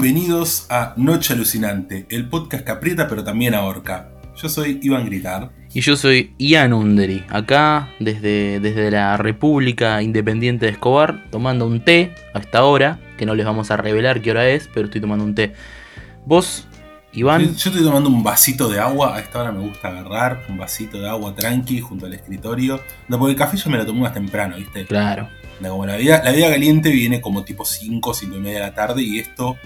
Bienvenidos a Noche Alucinante, el podcast que aprieta pero también ahorca. Yo soy Iván Gritar. Y yo soy Ian Undery, acá desde, desde la República Independiente de Escobar, tomando un té a esta hora, que no les vamos a revelar qué hora es, pero estoy tomando un té. Vos, Iván. Yo, estoy tomando un vasito de agua, a esta hora me gusta agarrar un vasito de agua tranqui junto al escritorio. No, porque el café yo me lo tomo más temprano, ¿viste? Claro. Como la vida, la vida caliente viene como tipo 5, 5 y media de la tarde y esto,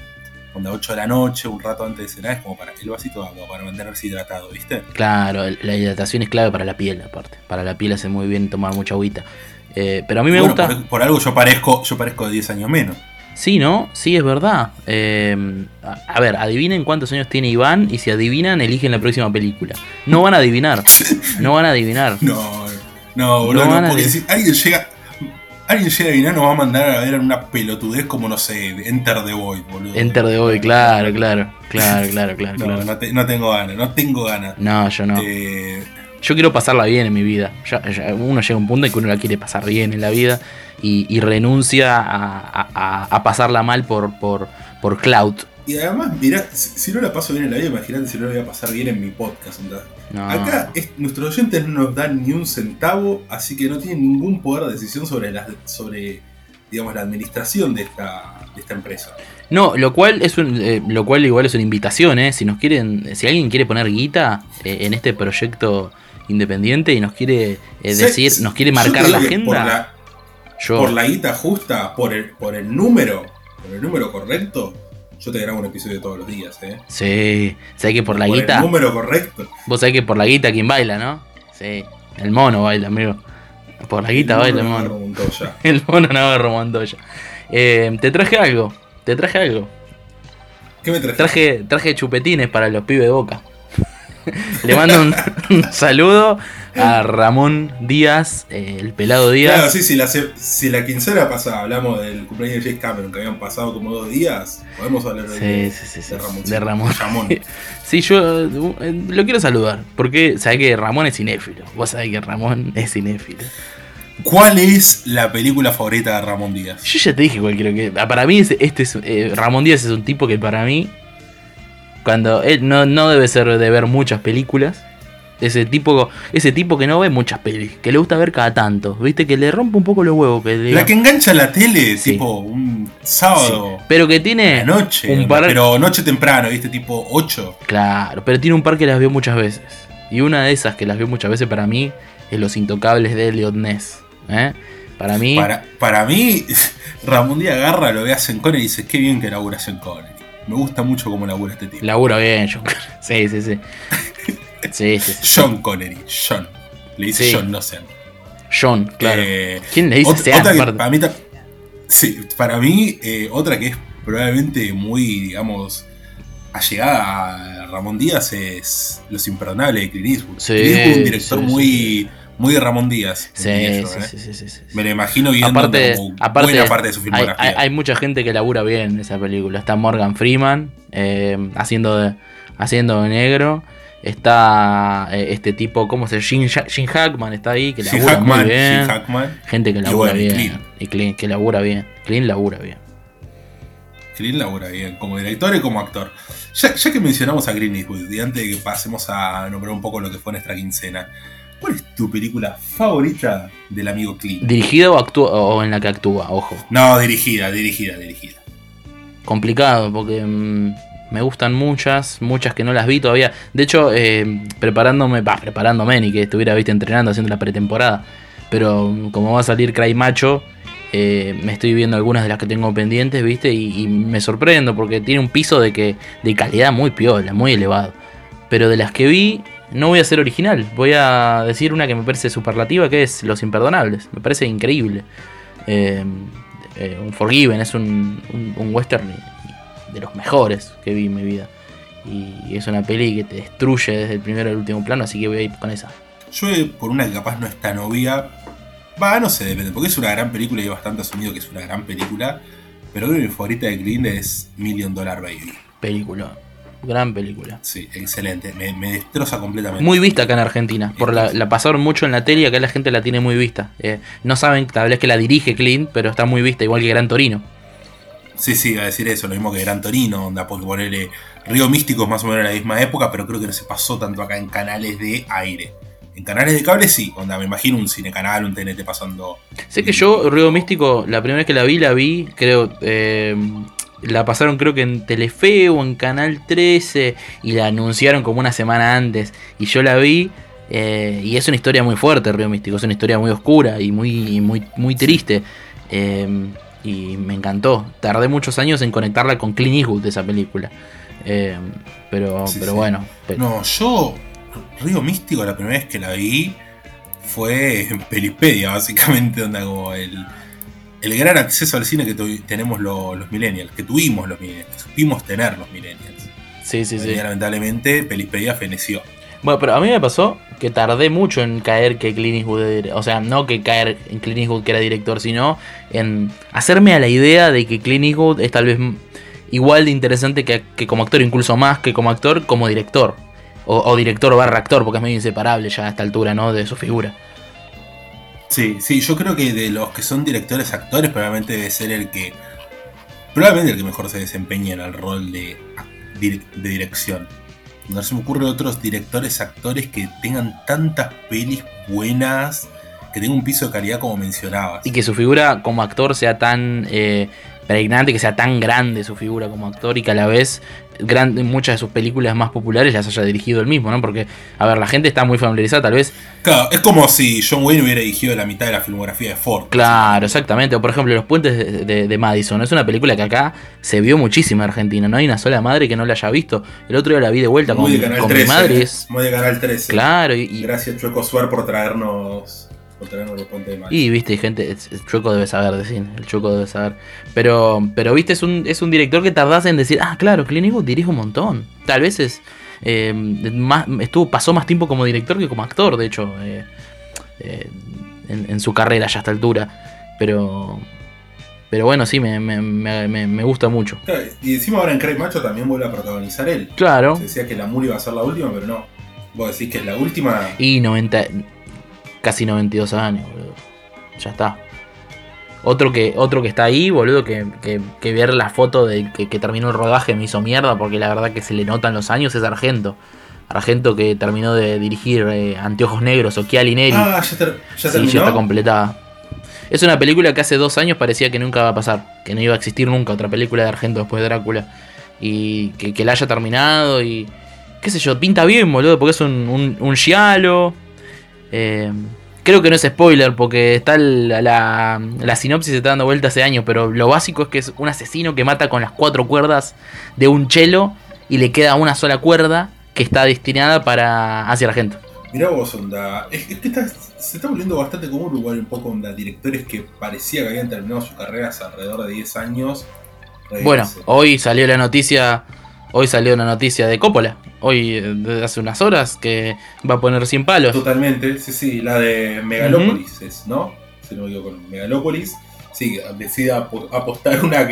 cuando 8 de la noche, un rato antes de cenar, es como para el vasito de agua, para mantenerse hidratado, ¿viste? Claro, la hidratación es clave para la piel, aparte. Para la piel hace muy bien tomar mucha agüita. Eh, pero a mí me Bueno, gusta. por, por algo yo parezco, yo parezco de 10 años menos. Sí, ¿no? Sí, es verdad. Eh, a, ver, adivinen cuántos años tiene Iván y si adivinan, eligen la próxima película. No van a adivinar. No van a adivinar. No, no, boludo, No no, van a porque decir- si alguien llega. Alguien llega adivinar, nos va a mandar a ver una pelotudez como, no sé, Enter the Void, boludo. Enter de hoy, claro, claro. Claro, claro, claro. No, claro. no, te- no tengo ganas, no tengo ganas. No, yo no. Eh, Yo quiero pasarla bien en mi vida. Ya- ya uno llega a un punto en que uno la quiere pasar bien en la vida y, y renuncia a, a- a- a pasarla mal por, por, por cloud. y además, mirá, si, si no la paso bien en la vida, imagínate si no la voy a pasar bien en mi podcast. ¿entendés? No. Acá es- nuestros oyentes no nos dan ni un centavo, así que no tienen ningún poder de decisión sobre la, sobre, digamos, la administración de esta, de esta empresa. No, lo cual es un, eh, lo cual igual es una invitación, ¿eh? Si nos quieren, si alguien quiere poner guita eh, en este proyecto independiente y nos quiere eh, decir, sí, nos quiere marcar la que Por agenda, la, yo por la guita justa, por el, por el número, por el número correcto, yo te grabo un episodio todos los días, ¿eh? sí, sé que por la por guita, el número correcto. vos sabés que por la guita quien baila, ¿no? Sí, el mono baila, amigo. Por la guita baila el número mono. Montoya. El mono Navarro Montoya. Eh, te traje algo, te traje algo. ¿Qué me traes? Traje, traje chupetines para los pibes de boca. Le mando un, un saludo a Ramón Díaz, eh, el pelado Díaz. Claro, sí, si la, si la quincena pasada hablamos del cumpleaños de James Cameron, que habían pasado como dos días, podemos hablar de, Sí, sí, sí, sí, de Ramón. de Ramón. Ramón. Sí, yo eh, lo quiero saludar, porque sabés que Ramón es cinéfilo. Vos sabés que Ramón es cinéfilo. ¿Cuál es la película favorita de Ramón Díaz? Yo ya te dije cuál quiero que. ah, Para mí, es- este es, eh, Ramón Díaz es un tipo que para mí. Cuando él no, no debe ser de ver muchas películas. Ese tipo, ese tipo que no ve muchas pelis, que le gusta ver cada tanto, viste, que le rompe un poco los huevos, que le- La que engancha la tele, Sí. tipo un Sí, sábado, pero que tiene noche, un par, pero noche temprano, ¿viste? Tipo 8. claro, pero tiene un par que las vio muchas veces. Y una de esas que las vio muchas veces para mí es Los Intocables de Elliot Ness. ¿eh? Para mí, Para, para mí, Ramón Díaz agarra, lo ve a Sean Connery y dice, qué bien que labura Sean Connery. Me gusta mucho cómo labura este tipo. labura bien, yo. Sí, sí, sí. Sí, sí, sí. John Connery, John. Le dice. John, no Sean. John, claro. Eh, ¿Quién le dice Otra, otra que para mí, sí, para mí eh, otra que es probablemente muy, digamos, allegada a Ramón Díaz es Los Imperdonables de Clint Eastwood. Clint Eastwood es un director muy, muy de Ramón Díaz. Sí, sí, ¿eh? sí, sí, sí, sí. Me lo imagino viendo Aparte, como aparte, buena parte de su filmografía. hay- hay mucha gente que labura bien en esa película. Está Morgan Freeman eh, haciendo de haciendo de negro. Está eh, este tipo, ¿cómo se llama? Jim, Hackman está ahí, que labura Hackman, muy bien. Jim Hackman. Gente que Y labura bueno, y bien. Clint. Y Clint, que labura bien. Clint labura bien. Clint labura bien, como director y como actor. Ya, ya que mencionamos a Clint Eastwood, y antes de que pasemos a nombrar un poco lo que fue nuestra quincena, ¿cuál es tu película favorita del amigo Clint? ¿Dirigida o, actúa, o en la que actúa? Ojo. No, dirigida, dirigida, dirigida. complicado porque mm, me gustan muchas, muchas que no las vi todavía. De hecho, eh, preparándome, va, preparándome, ni que estuviera viste entrenando haciendo la pretemporada. Pero mm, como va a salir Cry Macho, eh, me estoy viendo algunas de las que tengo pendientes, viste, y, y me sorprendo porque tiene un piso de que de calidad muy piola, muy elevado. Pero de las que vi, no voy a ser original. Voy a decir una que me parece superlativa, que es Los Imperdonables. Me parece increíble. Eh, eh, un Forgiven es un, un- un western de los mejores que vi en mi vida. Y es una peli que te destruye desde el primero al último plano, así que voy a ir con esa. Yo, eh, por una que capaz no es tan obvia, va, no sé, depende, porque es una gran película y hay bastante asumido que es una gran película. Pero creo que mi favorita de Clint es Million Dollar Baby. Película. Gran película. Sí, excelente. Me, me destroza completamente. Muy vista acá en Argentina. Por la, la pasaron mucho en la tele y acá la gente la tiene muy vista. Eh, no saben tal vez que la dirige Clint, pero está muy vista, igual que Gran Torino. Sí, sí, a decir eso, lo mismo que Gran Torino, onda, porque ponerle Río Místico es más o menos la misma época, pero creo que no se pasó tanto acá en canales de aire. En canales de cable sí, onda, me imagino un cine canal, un TNT pasando. Sé que yo, Río Místico, la primera vez que la vi, la vi, creo, eh, la pasaron creo que en Telefe o en Canal 13 y la anunciaron como una semana antes. Y yo la vi eh, y es una historia muy fuerte, Río Místico, es una historia muy oscura y muy, muy, muy triste. Eh, y me encantó. Tardé muchos años en conectarla con Clint Eastwood de esa película. pero, pero bueno. No, yo Río Místico, la primera vez que la vi fue en Pelipedia, básicamente, donde hago el, el gran acceso al cine que tenemos los millennials, que tuvimos los millennials, supimos tener los millennials. Sí, sí, sí. lamentablemente, Pelispedia feneció. Bueno, pero a mí me pasó que tardé mucho en caer que Clint Eastwood, o sea, no que caer en Clint Eastwood que era director, sino en hacerme a la idea de que Clint Eastwood es tal vez igual de interesante que, que como actor, incluso más que como actor, como director. O, director barra actor, porque es medio inseparable ya a esta altura, ¿no? De su figura. Sí, sí, yo creo que de los que son directores actores, probablemente debe ser el que. Probablemente el que mejor se desempeña en el rol de, de dirección. No se me ocurre otros directores actores que tengan tantas pelis buenas, que tengan un piso de calidad como mencionabas. Y que su figura como actor sea tan eh, pregnante, que sea tan grande su figura como actor y que a la vez muchas de sus películas más populares las haya dirigido él mismo, ¿no? Porque, a ver, la gente está muy familiarizada, tal vez. Claro, es como si John Wayne hubiera dirigido la mitad de la filmografía de Ford. Claro, exactamente. O por ejemplo, Los Puentes de, Madison. Es una película que acá se vio muchísimo en Argentina. No hay una sola madre que no la haya visto. El otro día la vi de vuelta con, mi madre. Muy de Canal 13. Claro. Y, Gracias, Chueco Suar, por traernos y viste, gente, el Chueco debe saber decir, el Chueco debe saber. Pero, pero viste, es un, es un director que tardás en decir, ah, claro, Clint Eastwood dirige un montón. Tal vez es. Eh, más, estuvo, pasó más tiempo como director que como actor, de hecho, eh, eh, en, su carrera ya a esta altura. Pero. Pero bueno, sí, me, me, me, gusta mucho. y encima ahora en Craig Macho también vuelve a protagonizar él. Claro. Se decía que la Muri iba a ser la última, pero no. Vos decís que es la última. Y 90 casi 92 años, boludo. Ya está. Otro que, otro que está ahí, boludo, que, que, ver la foto de que, terminó el rodaje me hizo mierda porque la verdad que se le notan los años es Argento. Argento que terminó de dirigir eh, Anteojos Negros o Chiali Neri. Ah, ya, ya sí, ya está completada. Es una película que hace dos años parecía que nunca va a pasar, que no iba a existir nunca otra película de Argento después de Drácula. Y que, la haya terminado y... qué sé yo, pinta bien, boludo, porque es un, un, un giallo eh, creo que no es spoiler porque está la, la, sinopsis se está dando vuelta hace años, pero lo básico es que es un asesino que mata con las cuatro cuerdas de un chelo y le queda una sola cuerda que está destinada para hacia Argento. Mirá vos, onda. Es, que se está volviendo bastante común igual un poco onda directores que parecía que habían terminado sus carreras alrededor de 10 años. Bueno, hoy salió la noticia Hoy salió una noticia de Coppola, hoy desde hace unas horas, que va a poner 100 palos. Totalmente, sí, sí, la de Megalópolis, ¿no? Si no me equivoco, con Megalópolis. Sí, decide apostar una,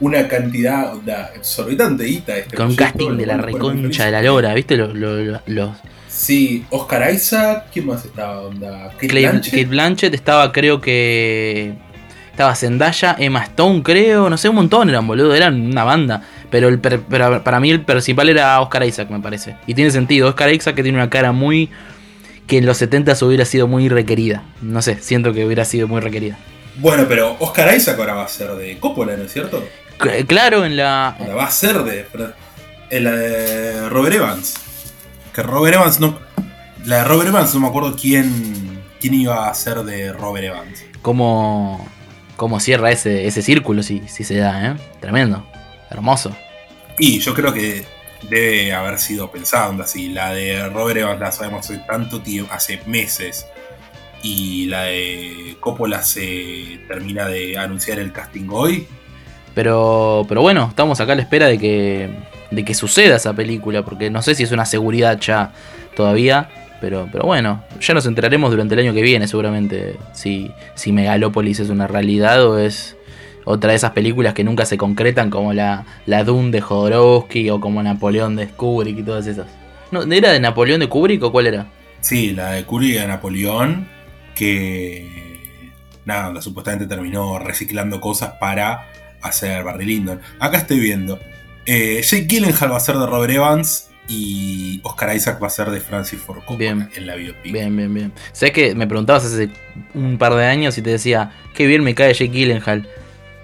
una cantidad exorbitante guita. Este con casting de la reconcha de la lora, ¿viste? Los, Sí, Oscar Isaac, ¿quién más estaba? Onda? Kate, Blanchett? Kate Blanchett estaba, creo que. Estaba Zendaya, Emma Stone, creo, no sé, un montón eran, boludo, eran una banda. Pero, el para mí el principal era Oscar Isaac, me parece. Y tiene sentido. Oscar Isaac que tiene una cara muy... Que en los 70 hubiera sido muy requerida. No sé, siento que hubiera sido muy requerida. Bueno, pero Oscar Isaac ahora va a ser de Coppola, ¿no es cierto? claro, en la... va a ser de... En la de Robert Evans. Que Robert Evans no... La de Robert Evans no me acuerdo quién, quién iba a ser de Robert Evans. Cómo, cómo cierra ese, ese círculo si, si se da, ¿eh? Tremendo. Hermoso. Y yo creo que debe haber sido pensado así. La de Robert Evans la sabemos hace tanto tiempo, hace meses. Y la de Coppola se termina de anunciar el casting hoy. Pero, pero bueno, estamos acá a la espera de que, de que suceda esa película. Porque no sé si es una seguridad ya todavía. Pero, pero bueno, ya nos enteraremos durante el año que viene seguramente si, si Megalópolis es una realidad o es otra de esas películas que nunca se concretan como la, la Dune de Jodorowsky o como Napoleón de Kubrick y todas esas. No, ¿Era de Napoleón de Kubrick o cuál era? Sí, la de Kubrick de Napoleón que nada, supuestamente terminó reciclando cosas para a ser Barry Lyndon. Acá estoy viendo. Eh, Jake Gyllenhaal va a ser de Robert Evans y Oscar Isaac va a ser de Francis Ford Coppola en la biopic. Bien, bien, bien. Sé que me preguntabas hace un par de años y te decía, qué bien me cae Jake Gyllenhaal.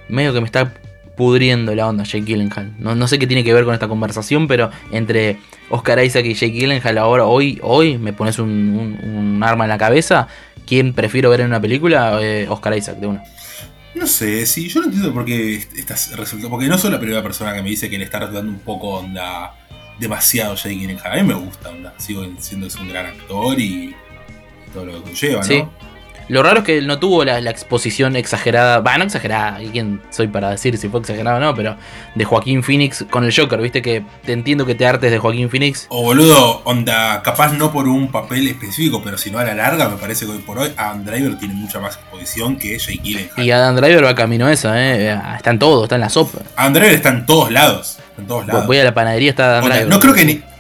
Medio que me está pudriendo la onda Jake Gyllenhaal. No, no sé qué tiene que ver con esta conversación, pero entre Oscar Isaac y Jake Gyllenhaal ahora, hoy, hoy me pones un, un- un arma en la cabeza. ¿Quién prefiero ver en una película? Eh, Oscar Isaac, de una. No sé, sí, yo no entiendo por qué estás resultando. Porque no soy la primera persona que me dice que le está resultando un poco onda demasiado Jake Gyllenhaal. A mí me gusta onda. Sigo siendo es un gran actor y todo lo que conlleva, ¿no? Sí. Lo raro es que él no tuvo la, la exposición exagerada, va, no exagerada, quién soy para decir si fue exagerada o no, pero de Joaquín Phoenix con el Joker, viste que te entiendo que te hartes de Joaquín Phoenix. O boludo, onda, capaz no por un papel específico, pero si no a la larga, me parece que hoy por hoy Adam Driver tiene mucha más exposición que Jake Gyllenhaal. Y Adam Driver va camino a esa, eh. Está en todo, está en la sopa. Adam Driver está en todos lados. En todos lados. Voy a la panadería, está Adam Onda, Driver. no creo que ni.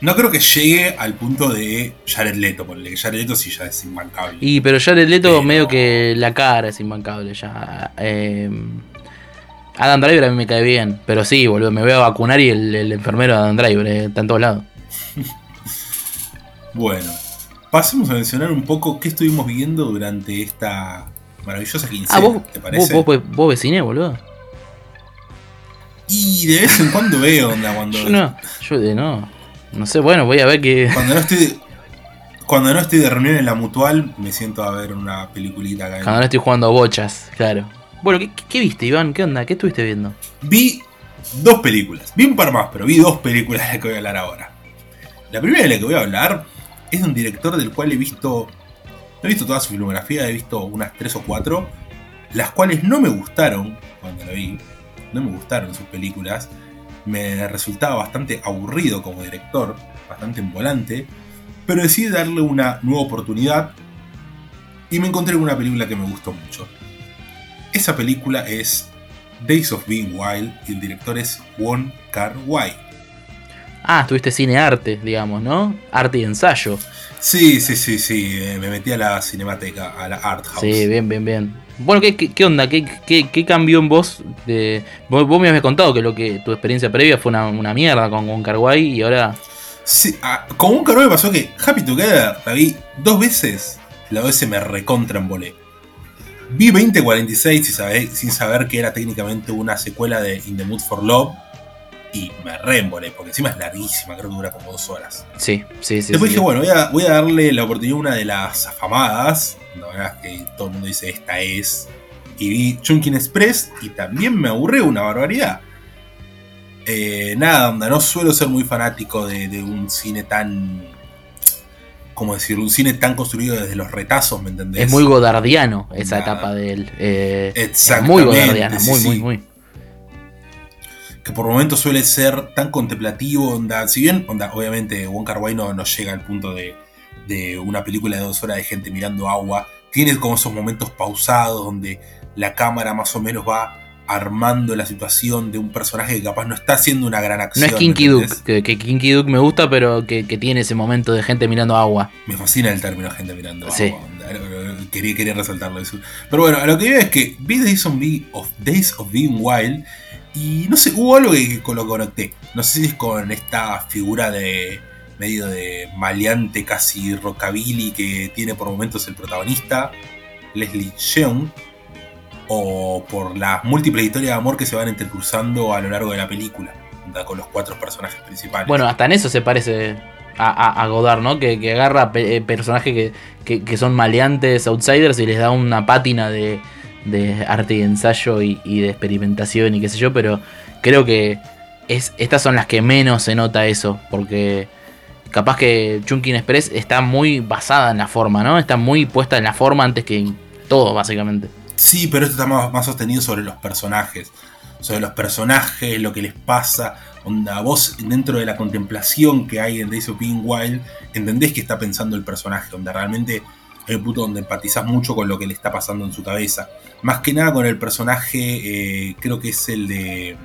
No creo que llegue al punto de Jared Leto, porque Jared Leto sí ya es imbancable. Y pero Jared Leto Pero- medio que la cara es imbancable ya. Eh, Adam Driver a mí me cae bien, pero sí, boludo, me voy a vacunar y el, el enfermero de Adam Driver eh, está en todos lados. Bueno, pasemos a mencionar un poco qué estuvimos viendo durante esta maravillosa quincena, Ah, vos, ¿te vos, parece? vos, vos, vos ves cine, boludo. Y de vez en cuando veo, onda, cuando. Yo no, yo de no. No sé, bueno, voy a ver que. Cuando no estoy. Cuando no estoy de reunión en la mutual, me siento a ver una peliculita acá. Cuando no estoy jugando a bochas, claro. Bueno, ¿qué, qué- qué viste, Iván? ¿Qué onda? ¿Qué estuviste viendo? Vi dos películas. Vi un par más, pero vi dos películas de las que voy a hablar ahora. La primera de la que voy a hablar es de un director del cual he visto. No he visto toda su filmografía, he visto unas tres o cuatro. Las cuales no me gustaron cuando la vi. No me gustaron sus películas. Me resultaba bastante aburrido como director, bastante envolante. Pero decidí darle una nueva oportunidad. Y me encontré con una película que me gustó mucho. Esa película es Days of Being Wild y el director es Won Kar Wai. Ah, estuviste cine arte, digamos, ¿no? Arte y ensayo. Sí, sí, sí, sí, eh, me metí a la cinemateca, a la Art House. Sí, bien, bien, bien. Bueno, ¿qué, qué, onda? ¿Qué, qué, qué cambió en vos? Vos, me habías contado que lo que tu experiencia previa fue una, mierda con, con Carguay y ahora. Sí, ah, con un me pasó que Happy Together la vi dos veces, la se me recontra embolé. Vi 2046 sin saber, sin saber que era técnicamente una secuela de In the Mood for Love y me reembolé, porque encima es larguísima, creo que dura como dos horas. Sí, sí, sí. Después sí. dije, bueno, voy a, voy a darle la oportunidad a una de las afamadas. La verdad es que todo el mundo dice esta es. Y vi Chunkin Express y también me aburrió una barbaridad. Eh, nada, onda, no suelo ser muy fanático de, de un cine tan. ¿Cómo decirlo? Un cine tan construido desde los retazos, ¿me entendés? Es muy godardiano esa Nada. etapa de él. Eh, es Exactamente. muy godardiana, sí, muy, sí. muy, muy. Que por momentos suele ser tan contemplativo, onda, si bien, onda, obviamente Wong Kar Wai no, no llega al punto de, de una película de dos horas de gente mirando agua, tiene como esos momentos pausados donde la cámara más o menos va armando la situación de un personaje que capaz no está haciendo una gran No acción. es Kinky ¿me Duke, que, que Kinky Duke me gusta, pero que, que tiene ese momento de gente mirando agua. Me fascina el término gente mirando Sí. agua, quería, quería resaltarlo eso. Pero bueno, a lo que veo es que Days of Being Wild y no sé, hubo algo que, que lo conecté. No sé si es con esta figura de medio de maleante, casi rockabilly que tiene por momentos el protagonista, Leslie Cheung, o por las múltiples historias de amor que se van entrecruzando a lo largo de la película, con los cuatro personajes principales. Bueno, hasta en eso se parece a, Godard, ¿no? Que, agarra eh, personajes que, que- que son maleantes, outsiders, y les da una pátina de, de arte y ensayo y, de experimentación y qué sé yo, pero creo que es, estas son las que menos se nota eso, porque capaz que Chunkin Express está muy basada en la forma, ¿no? Está muy puesta en la forma antes que en todo, básicamente. Sí, pero esto está más, más sostenido sobre los personajes. Sobre los personajes, lo que les pasa. Onda, vos dentro de la contemplación que hay en Days of Being Wild, entendés que está pensando el personaje. Donde realmente un punto donde empatizás mucho con lo que le está pasando en su cabeza. Más que nada con el personaje, eh, creo que es el de.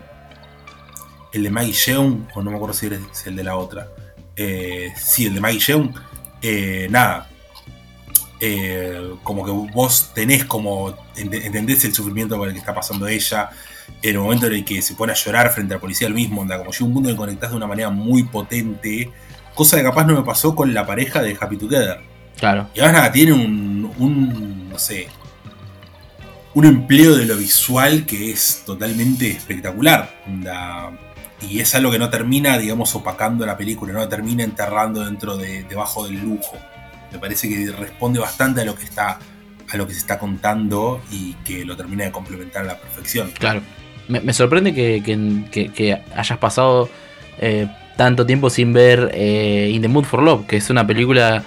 El de Maggie Yeung, o no me acuerdo si es el de la otra. Eh, sí, el de Maggie Yeung. Eh, nada, como que vos tenés como ent- entendés el sufrimiento por el que está pasando ella en el momento en el que se pone a llorar frente al policía el mismo, como llega un mundo que conectás de una manera muy potente, cosa que capaz no me pasó con la pareja de Happy Together. Claro. Y además nada, tiene un, un no sé, un empleo de lo visual que es totalmente espectacular. Y es algo que no termina, digamos, opacando la película, no termina enterrando dentro de, debajo del lujo. Me parece que responde bastante a lo que está a lo que se está contando y que lo termina de complementar a la perfección. Claro. Me, sorprende que, hayas pasado eh, tanto tiempo sin ver eh, In the Mood for Love, que es una película,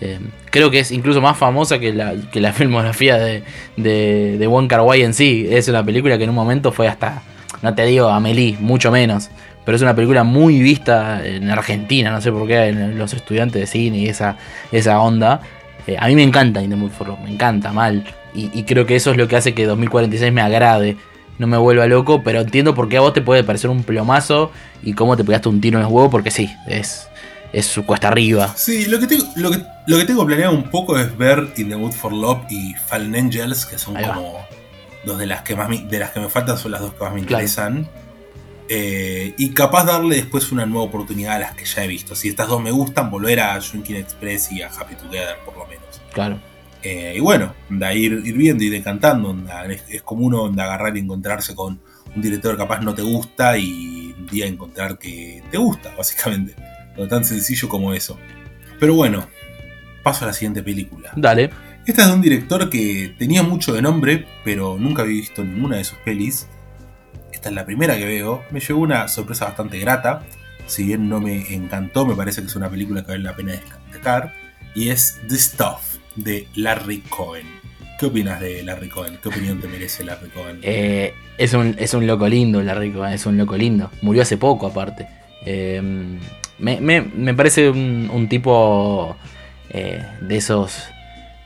eh, creo que es incluso más famosa que la, que la filmografía de, de, de en sí. Es una película que en un momento fue hasta, no te digo Amelie, mucho menos, pero es una película muy vista en Argentina, no sé por qué, en los estudiantes de cine y esa, esa onda. a mí me encanta In the for Love, me encanta mal. Y, y creo que eso es lo que hace que 2046 me agrade no me vuelva loco, pero entiendo por qué a vos te puede parecer un plomazo y cómo te pegaste un tiro en el huevo, porque sí, es, es su cuesta arriba. Sí, lo que, tengo, lo, que, lo que tengo planeado un poco es ver In the Mood for Love y Fallen Angels, que son como dos de las que más me, de las que me faltan, son las dos que más me interesan. Eh, y capaz darle después una nueva oportunidad a las que ya he visto. Si estas dos me gustan, volver a Junkin Express y a Happy Together, por lo menos. Claro. Eh, y bueno, da ir, ir viendo y decantando. es, como uno agarrar y encontrarse con un director que capaz no te gusta y un día encontrar que te gusta, básicamente. Tan sencillo como eso. Pero bueno, paso a la siguiente película. Dale. Esta es de un director que tenía mucho de nombre, pero nunca había visto ninguna de sus pelis. Esta es la primera que veo. Me llevó una sorpresa bastante grata. Si bien no me encantó, me parece que es una película que vale la pena destacar. Y es The Stuff de Larry Cohen. ¿Qué opinas de Larry Cohen? ¿Qué opinión te merece Larry Cohen? Eh, es, un, es un loco lindo, Larry Cohen, es un loco lindo. Murió hace poco, aparte. Eh, me, parece un, tipo eh, de esos.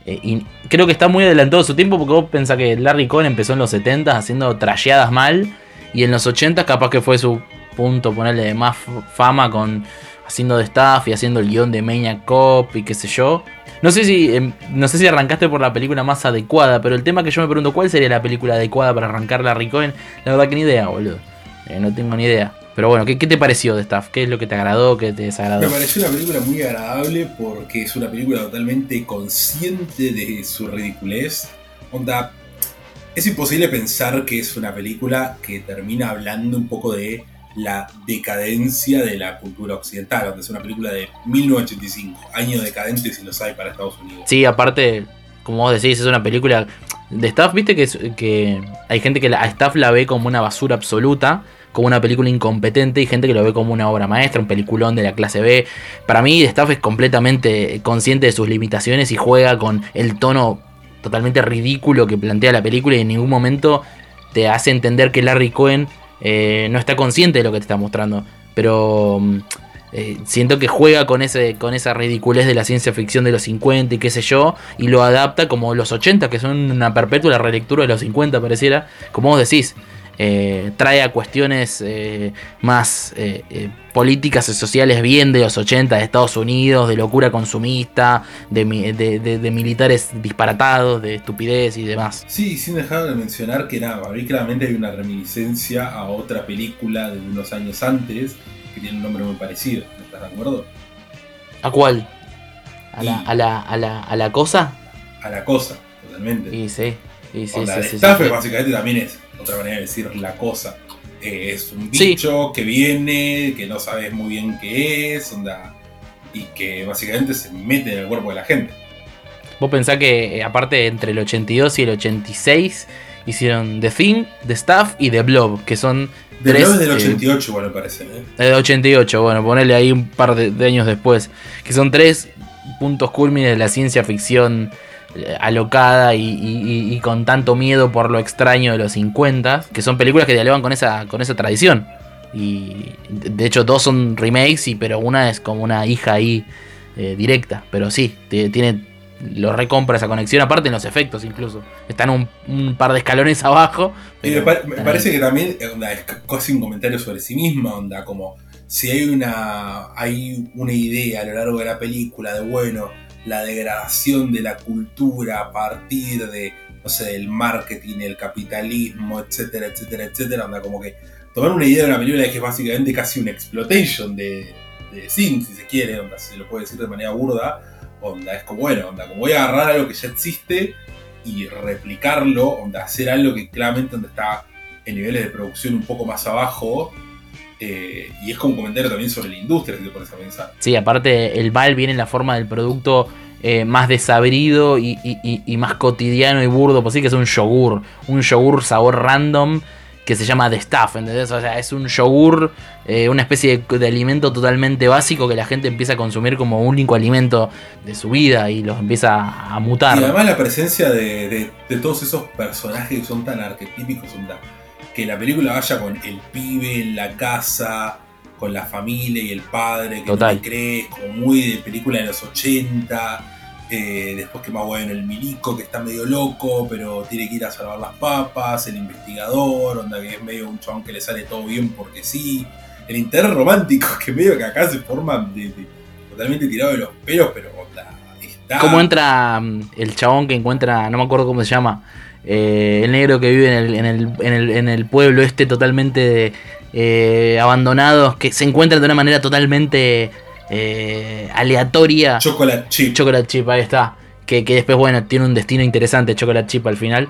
y creo que está muy adelantado su tiempo porque vos pensás que Larry Cohen empezó en los 70 haciendo trasheadas mal. Y en los 80 capaz que fue su punto, ponerle más fama con haciendo de staff y haciendo el guion de Maniac Cop y qué sé yo. No sé si em, no sé si arrancaste por la película más adecuada, pero el tema que yo me pregunto, ¿cuál sería la película adecuada para arrancar la Ricoen? La verdad que ni idea, boludo. Eh, no tengo ni idea. Pero bueno, ¿qué, te pareció de Staff? ¿Qué es lo que te agradó? ¿Qué te desagradó? Me pareció una película muy agradable porque es una película totalmente consciente de su ridiculez. Onda, es imposible pensar que es una película que termina hablando un poco de la decadencia de la cultura occidental, aunque es una película de 1985, año decadente si lo sabe para Estados Unidos. Sí, aparte, como vos decís, es una película de Staff, viste que, que hay gente que a Staff la ve como una basura absoluta, como una película incompetente y gente que lo ve como una obra maestra, un peliculón de la clase B. Para mí, Staff es completamente consciente de sus limitaciones y juega con el tono totalmente ridículo que plantea la película y en ningún momento te hace entender que Larry Cohen eh, no está consciente de lo que te está mostrando. Pero mm, eh, siento que juega con, ese, con esa ridiculez de la ciencia ficción de los 50 y qué sé yo, y lo adapta como los 80, que son una perpetua relectura de los 50, pareciera, como vos decís. Eh, trae a cuestiones eh, más eh, políticas y sociales bien de los 80 de Estados Unidos, de locura consumista, de, militares disparatados, de estupidez y demás. Sí, sin dejar de mencionar que nada, mí claramente hay una reminiscencia a otra película de unos años antes que tiene un nombre muy parecido, ¿estás de acuerdo? ¿A cuál? ¿A, la, a, la, a, la, ¿A la cosa? A la cosa, totalmente. Sí, sí. sí, sí, sí, básicamente también es otra manera de decir la cosa. Eh, es un bicho que viene, que no sabes muy bien qué es, onda, y que básicamente se mete en el cuerpo de la gente. Vos pensás que, eh, aparte, entre el 82 y el 86 hicieron The Thing, The Stuff y The Blob, que son. The tres, Blob es del 88, eh, bueno, parece. ¿eh? Del 88, bueno, ponerle ahí un par de, de, años después. Que son tres puntos culmines de la ciencia ficción alocada y, con tanto miedo por lo extraño de los 50, que son películas que dialogan con esa, con esa tradición. Y de hecho dos son remakes, y, pero una es como una hija ahí eh, directa. Pero sí, tiene lo recompra esa conexión, aparte en los efectos incluso. Están un, par de escalones abajo. y me, parece que también es casi un comentario sobre sí misma, onda, como si hay una, hay una idea a lo largo de la película de bueno la degradación de la cultura a partir de no sé, el marketing, el capitalismo, etcétera, etcétera, etcétera. Onda, como que tomar una idea de una película que es básicamente casi una exploitation de, de Sim, si se quiere, onda, se lo puede decir de manera burda. Onda, es como, bueno, onda, como voy a agarrar algo que ya existe y replicarlo, onda, hacer algo que claramente donde está en niveles de producción un poco más abajo. Eh, y es como un comentario también sobre la industria, si te pones a pensar. Sí, aparte el mal viene en la forma del producto eh, más desabrido y, y- más cotidiano y burdo posible, que es un yogur. Un yogur sabor random que se llama The Stuff, ¿entendés? O sea, es un yogur, eh, una especie de, de alimento totalmente básico que la gente empieza a consumir como único alimento de su vida y los empieza a mutar. Y además la presencia de, de- de todos esos personajes que son tan arquetípicos, onda, que la película vaya con el pibe en la casa, con la familia y el padre, que Total. no te crees, como muy de película de los 80. eh, después que más bueno, el milico que está medio loco, pero tiene que ir a salvar las papas, el investigador, onda que es medio un chabón que le sale todo bien porque sí. El interés romántico que medio que acá se de, de- totalmente tirado de los pelos, pero onda, está. ¿Cómo entra mm, el chabón que encuentra, no me acuerdo cómo se llama, eh, el negro que vive en el, en el, en el, en el pueblo este totalmente eh, abandonado, que se encuentra de una manera totalmente eh, aleatoria? Chocolate chip. Chocolate Chip, ahí está. Que, que después, bueno, tiene un destino interesante Chocolate Chip al final.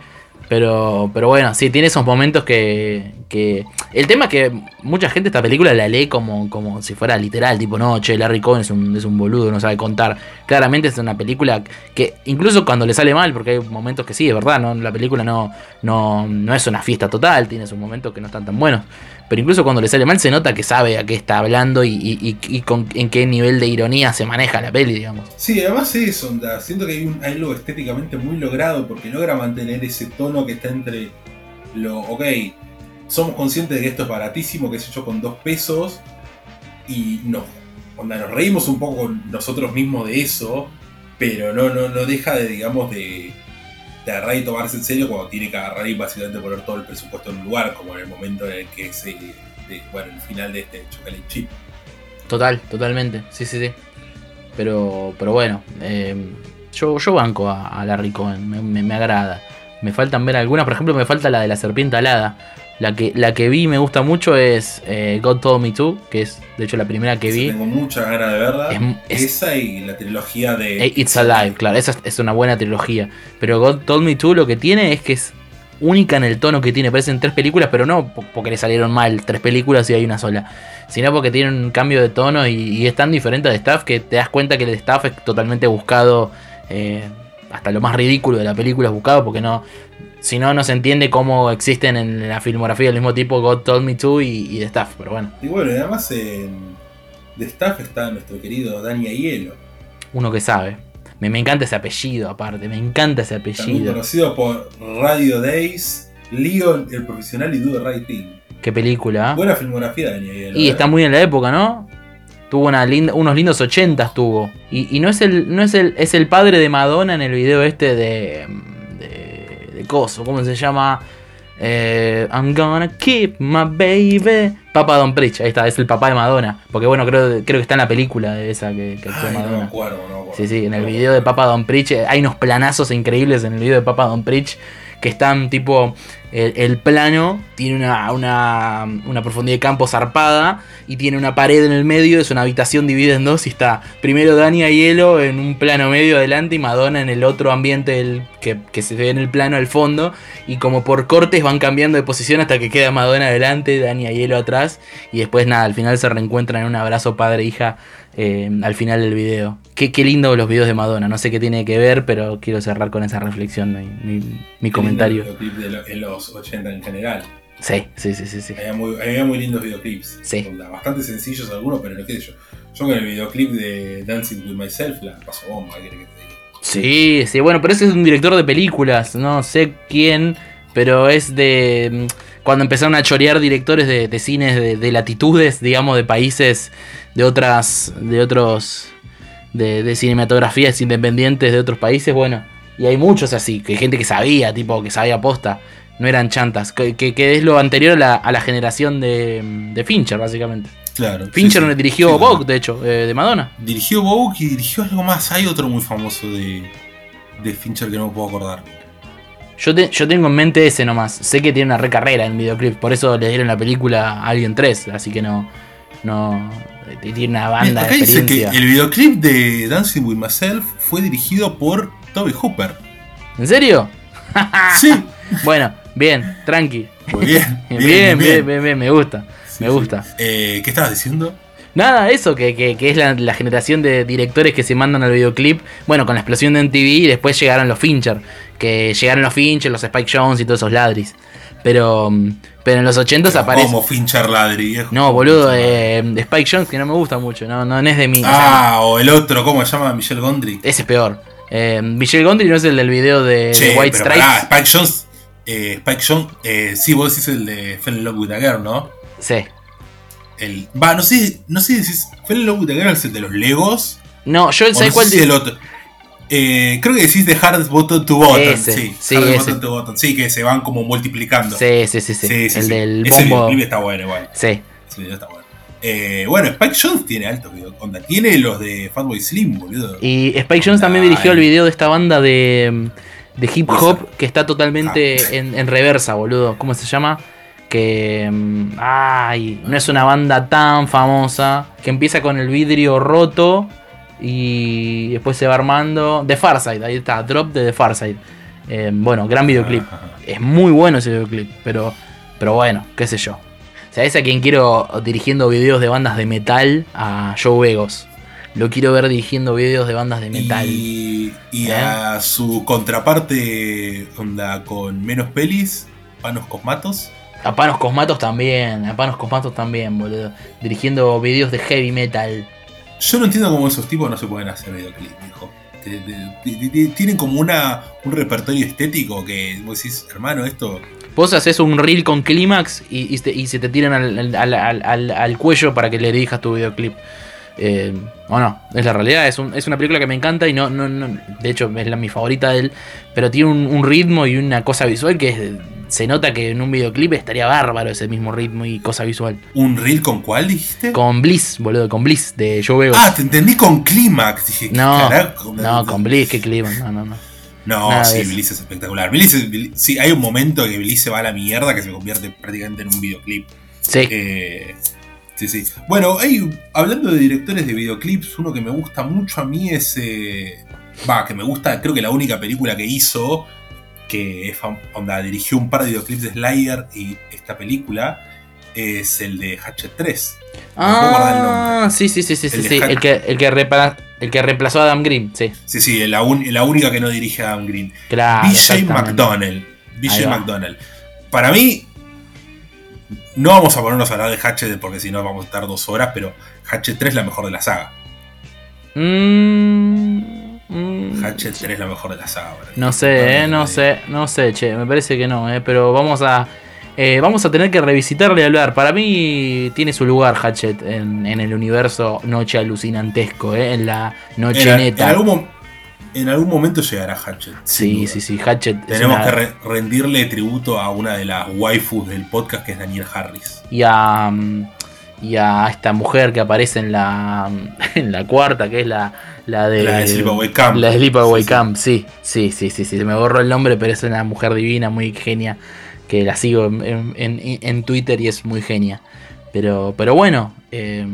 Pero, pero bueno, sí, tiene esos momentos que, que... El tema es que mucha gente esta película la lee como, como si fuera literal, tipo, no, che, Larry Cohen es un, es un boludo, no sabe contar. Claramente es una película que incluso cuando le sale mal, porque hay momentos que sí, es verdad, ¿no? la película no, no, no es una fiesta total, tiene sus momentos que no están tan buenos. Pero incluso cuando le sale mal se nota que sabe a qué está hablando y, en qué nivel de ironía se maneja la peli, digamos. Sí, además es onda. Siento que hay, un, algo estéticamente muy logrado porque logra mantener ese tono que está entre lo. Ok, somos conscientes de que esto es baratísimo, que es hecho con dos pesos y nos, onda, nos reímos un poco nosotros mismos de eso, pero no, no, no deja de, digamos, de, de agarrar y tomarse en serio cuando tiene que agarrar y básicamente poner todo el presupuesto en un lugar, como en el momento en el que se. de- bueno, el final de este Chocolate Chip. Total, totalmente. Sí, sí, sí. Pero, pero bueno, eh, yo, yo banco a, a Larry Cohen, me, me- me agrada. Me faltan ver algunas, por ejemplo, me falta la de la serpiente alada. La que, la que vi y me gusta mucho es eh, God Told Me To, que es de hecho la primera que vi. Tengo muchas ganas de verla. Es- es- Esa y la trilogía de. Eh, It's Alive, claro, esa es, una buena trilogía. Pero God Told Me To lo que tiene es que es única en el tono que tiene. Parecen tres películas, pero no po- porque le salieron mal tres películas y hay una sola. Sino porque tiene un cambio de tono y, y es tan diferente de staff que te das cuenta que el staff es totalmente buscado. eh, hasta lo más ridículo de la película es buscado porque no. Si no, no se entiende cómo existen en la filmografía del mismo tipo God Told Me To y, y The Staff. Pero bueno, Y bueno, y además en. De staff está nuestro querido Dani Aiello. uno que sabe. Me, me encanta ese apellido aparte, me encanta ese También apellido. conocido por Radio Days, Leon el profesional y Do the Right Thing. Qué película. ¿eh? Buena filmografía de Dani Aiello. Y ¿eh? está muy en la época, ¿no? Tuvo una linda, unos lindos ochentas tuvo. Y, y no es el, no es el, es el padre de Madonna en el video este de. Coso, ¿cómo se llama? Eh, I'm gonna keep my baby. Papa Don Preach, ahí está, es el papá de Madonna. Porque bueno, creo, creo que está en la película de esa que, que actúa Ay, no me Madonna. acuerdo, no me acuerdo. Sí, sí, en el video de. Papa Don Preach eh, hay unos planazos increíbles en el video de Papa Don Preach que están tipo el, plano tiene una, una, una profundidad de campo zarpada y tiene una pared en el medio, es una habitación dividida en dos y está primero Dani a hielo en un plano medio adelante y Madonna en el otro ambiente del, que, que se ve en el plano al fondo y como por cortes van cambiando de posición hasta que queda Madonna adelante, Dani a hielo atrás y después nada, al final se reencuentran en un abrazo padre-hija eh, al final del video. Qué, qué lindo los videos de Madonna, no sé qué tiene que ver, pero quiero cerrar con esa reflexión, mi, mi- mi comentario. De lo- en los 80 en general. Sí, sí, sí, sí, sí. Había muy, había muy lindos videoclips. Sí. Bastante sencillos algunos, pero no qué sé yo. Yo con el videoclip de Dancing with Myself la paso bomba, ¿qué querés que te diga? Sí, sí, bueno, pero ese es un director de películas, no sé quién, pero es de... Cuando empezaron a chorear directores de, de cines de, de latitudes, digamos, de países, de otras, de otros, de, de cinematografías independientes de otros países, bueno, y hay muchos así, que hay gente que sabía, tipo, que sabía posta, no eran chantas, que, que- que es lo anterior a la, a la generación de, de Fincher, básicamente. Claro. Fincher sí, sí. dirigió Sí, Vogue, de hecho, eh, de Madonna. Dirigió Vogue y dirigió algo más. Hay otro muy famoso de, de Fincher que no me puedo acordar. Yo, te- yo tengo en mente ese nomás. Sé que tiene una recarrera en videoclip, por eso le dieron la película a Alien 3, así que no. No. Tiene una banda Acá de dice que el videoclip de Dancing with Myself fue dirigido por Toby Hooper. ¿En serio? Sí, Bueno, bien, tranqui. muy bien. Bien, bien, bien, bien, me gusta. Me gusta. Eh, ¿Qué estabas diciendo? Nada, eso, que, que- que es la, la generación de directores que se mandan al videoclip. Bueno, con la explosión de MTV y después llegaron los Fincher. Que llegaron los Fincher, los Spike Jones y todos esos ladris. Pero, mm, pero en los 80s aparece. Como Fincher Ladri, viejo. No, boludo, eh, Spike Jones que no me gusta mucho, no, no, no es de mí. o sea, Ah, o el otro, ¿cómo se llama? Michelle Gondry. ese es peor. Eh, Michelle Gondry no es el del video de, White Stripes. pará, Spike Jones. Eh, Spike Jones, eh, sí, vos decís el de Fell in Love with a Girl, ¿no? Sí. El, va, no sé, no sé si decís Fell in Love with a Girl es el de los Legos. No, yo sé no cuál sé si di- el otro. Eh, creo que decís de Hard Button to Button. Ese, sí, sí, Hard ese. Button to Button. Sí, que se van como multiplicando. Sí, sí, sí, sí. Sí, sí, el sí. del Ese bombo. videoclip está bueno, igual. Sí. Ese está bueno. Eh, bueno, Spike Jones tiene altos videos. Onda, tiene los de Fatboy Slim, boludo. Y Spike Jones también dirigió el video de esta banda de, de hip hop que está totalmente en, en reversa, boludo. ¿Cómo se llama? Que. mm, Ay, no es una banda tan famosa. Que empieza con el vidrio roto y después se va armando. The Farside, ahí está, Drop de The Farside. Eh, bueno, gran videoclip. Ajá. Es muy bueno ese videoclip, pero, pero bueno, qué sé yo. ¿Sabes a quién quiero dirigiendo videos de bandas de metal? A Joe Vegos. Lo quiero ver dirigiendo videos de bandas de metal. Y, y ¿Eh? a su contraparte, onda, con menos pelis, Panos Cosmatos. A Panos Cosmatos también, a Panos Cosmatos también, boludo. Dirigiendo videos de heavy metal. Yo no entiendo cómo esos tipos no se pueden hacer videoclips, viejo. Tienen como una, un repertorio estético que vos decís, hermano, esto. Vos haces un reel con clímax y, y, te- y se te tiran al, al- al- al- al cuello para que le dirijas tu videoclip. Eh, o no, es la realidad, es, un- es una película que me encanta y no, no, no de hecho es la, mi favorita de él, pero tiene un, un ritmo y una cosa visual que es- se nota que en un videoclip estaría bárbaro ese mismo ritmo y cosa visual. ¿Un reel con cuál dijiste? Con Bliss, boludo, con Bliss de Joe Vegos. Ah, te entendí con Clímax. Dije, ¿qué no, carajo? no, con Bliss, qué clima, no, no, no. No, Nada sí. Bliss es espectacular. Bliss sí, hay un momento que Bliss se va a la mierda que se convierte prácticamente en un videoclip. Sí, Eh, sí, sí. Bueno, hay, hablando de directores de videoclips, uno que me gusta mucho a mí es. eh, Va, que me gusta, creo que la única película que hizo, que es onda, dirigió un par de videoclips de Slayer y esta película, es el de Hatchet 3. No puedo guardar el Ah, sí, sí, sí, sí, sí, El sí, El que, el que, repla- el que reemplazó a Adam Green, sí. Sí, sí, la, un- la única que no dirige a Adam Green. Claro. BJ. McDonnell. BJ. McDonnell. Para mí, no vamos a ponernos a hablar de Hatchet porque si no vamos a estar dos horas, pero Hatchet 3 es la mejor de la saga. Mm, mm, Hatchet 3 es la mejor de la saga. No sé, eh, no sé, no sé, che, me parece que no, eh, pero vamos a eh, vamos a tener que revisitarle y hablar. Para mí tiene su lugar Hatchet en, en el universo noche alucinantesco, eh, en la noche En, en neta. algún, en algún momento llegará Hatchet. Sí, sí, sí, Hatchet Tenemos una- que re- rendirle tributo a una de las waifus del podcast que es Daniel Harris. y a mm, y a esta mujer que aparece en la en la cuarta, que es la la de La de Sleepaway Camp. La de Sleepaway Sí, sí. Camp, sí, sí, sí, sí, sí, se me borró el nombre, pero es una mujer divina, muy genia, que la sigo en, en- Twitter y es muy genia. Pero, pero bueno, eh,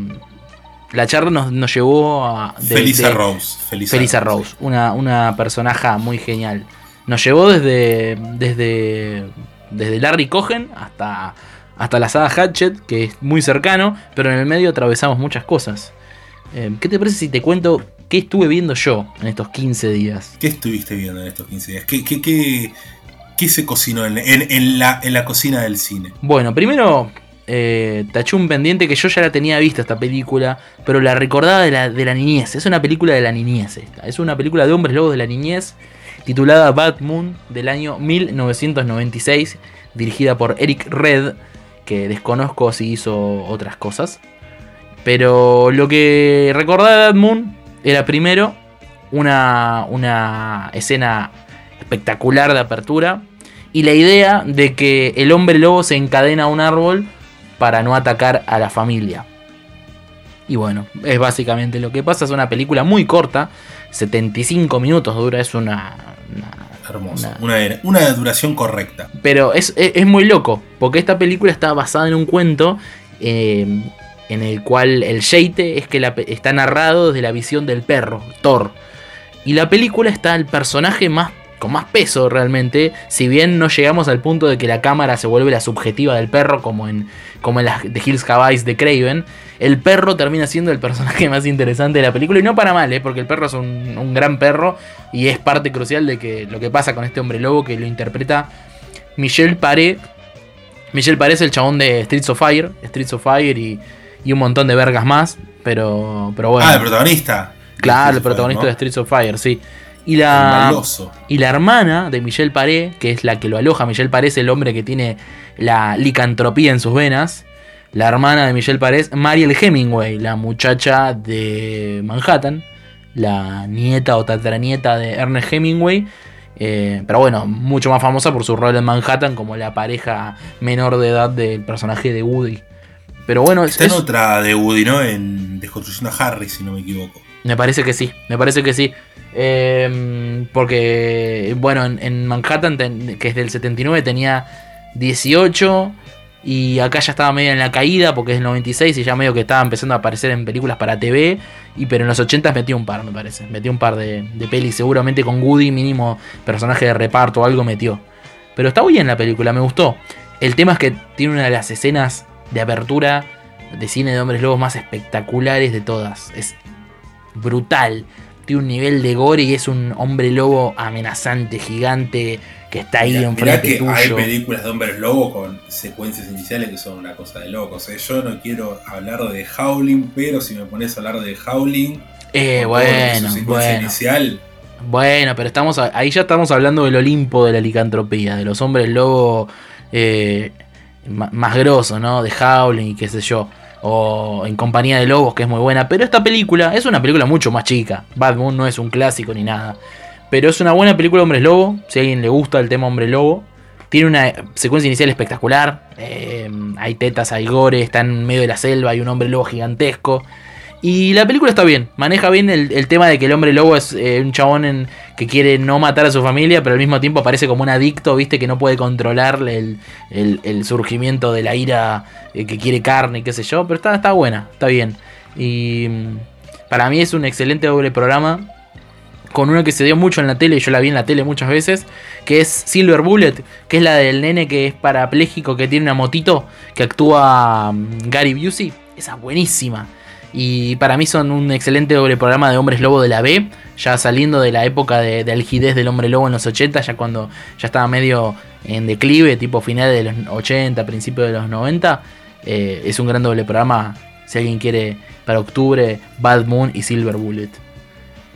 la charla nos, nos llevó a... de- Felisa de- Rose. Felisa, Felisa Rose, una, una personaje muy genial. Nos llevó desde, desde, desde Larry Cohen hasta, hasta la saga Hatchet, que es muy cercano, pero en el medio atravesamos muchas cosas. Eh, ¿Qué te parece si te cuento qué estuve viendo yo en estos 15 días? ¿Qué estuviste viendo en estos 15 días? ¿Qué, qué, qué, qué se cocinó en, en- en la, en la cocina del cine? Bueno, primero eh, taché un pendiente que yo ya la tenía vista esta película, pero la recordaba de la, de la niñez. Es una película de la niñez esta. Es una película de hombres lobos de la niñez titulada Bad Moon del año 1996, dirigida por Eric Red, que desconozco si hizo otras cosas. Pero lo que recordaba de Bad Moon era primero una, una escena espectacular de apertura y la idea de que el hombre lobo se encadena a un árbol para no atacar a la familia. Y bueno, es básicamente lo que pasa. Es una película muy corta, 75 minutos dura, es una, una- Hermoso. Una, una, duración correcta. Pero es, muy loco, porque esta película está basada en un cuento eh, en el cual el Sheite es que está narrado desde la visión del perro, Thor. Y la película está el personaje más con más peso realmente, si bien no llegamos al punto de que la cámara se vuelve la subjetiva del perro como en, como en las The Hills Have de Craven, el perro termina siendo el personaje más interesante de la película y no para mal, ¿eh? porque el perro es un, gran perro y es parte crucial de que lo que pasa con este hombre lobo que lo interpreta Michel Paré. Michel Paré es el chabón de Streets of Fire, Streets of Fire y, y un montón de vergas más, pero, pero bueno. Ah, el protagonista. Claro, el protagonista de Streets of Fire, sí. Y la, y la hermana de Michelle Paré, que es la que lo aloja, Michelle Paré es el hombre que tiene la licantropía en sus venas. La hermana de Michelle Paré es Mariel Hemingway, la muchacha de Manhattan, la nieta o tatranieta de Ernest Hemingway. Eh, pero bueno, mucho más famosa por su rol en Manhattan como la pareja menor de edad del personaje de Woody. Pero bueno, Está en otra de Woody, ¿no? En Desconstrucción a Harry, si no me equivoco. Me parece que sí, me parece que sí. Em, porque, bueno, en, Manhattan, que es del 79, tenía 18. Y acá ya estaba medio en la caída porque es el 96 y ya medio que estaba empezando a aparecer en películas para TV. Y pero en los 80 metió un par, me parece. Metió un par de, de pelis, seguramente con Woody, mínimo personaje de reparto o algo metió. Pero está bien la película, me gustó. El tema es que tiene una de las escenas de apertura de cine de hombres lobos más espectaculares de todas. Es brutal un nivel de gore y es un hombre lobo amenazante, gigante, que está ahí en frente que Hay películas de hombres lobo con secuencias iniciales que son una cosa de locos. ¿eh? Yo no quiero hablar de Howling, pero si me pones a hablar de Howling, eh, bueno, bueno. inicial. Bueno, pero estamos ahí ya estamos hablando del Olimpo de la licantropía, de los hombres lobo eh, más grosos, ¿no? De Howling y qué sé yo o En compañía de lobos, que es muy buena. Pero esta película es una película mucho más chica. Bad Moon no es un clásico ni nada. Pero es una buena película Hombres Lobo. Si a alguien le gusta el tema Hombre Lobo. Tiene una secuencia inicial espectacular. Eh, hay tetas, hay gore, está en medio de la selva, hay un hombre lobo gigantesco. Y la película está bien, maneja bien el, tema de que el hombre lobo es eh, un chabón que quiere no matar a su familia, pero al mismo tiempo parece como un adicto, viste, que no puede controlar el, surgimiento de la ira eh, que quiere carne, qué sé yo, pero está, está buena, está bien. Y mm, para mí es un excelente doble programa, con uno que se dio mucho en la tele, yo la vi en la tele muchas veces, que es Silver Bullet, que es la del nene que es parapléjico, que tiene una motito, que actúa mm, Gary Busey, esa es buenísima. Y para mí son un excelente doble programa de hombres lobo de la B, ya saliendo de la época de, de algidez del hombre lobo en los 80, ya cuando ya estaba medio en declive, tipo final de los 80, principio de los 90. Eh, es un gran doble programa, si alguien quiere, para octubre, Bad Moon y Silver Bullet.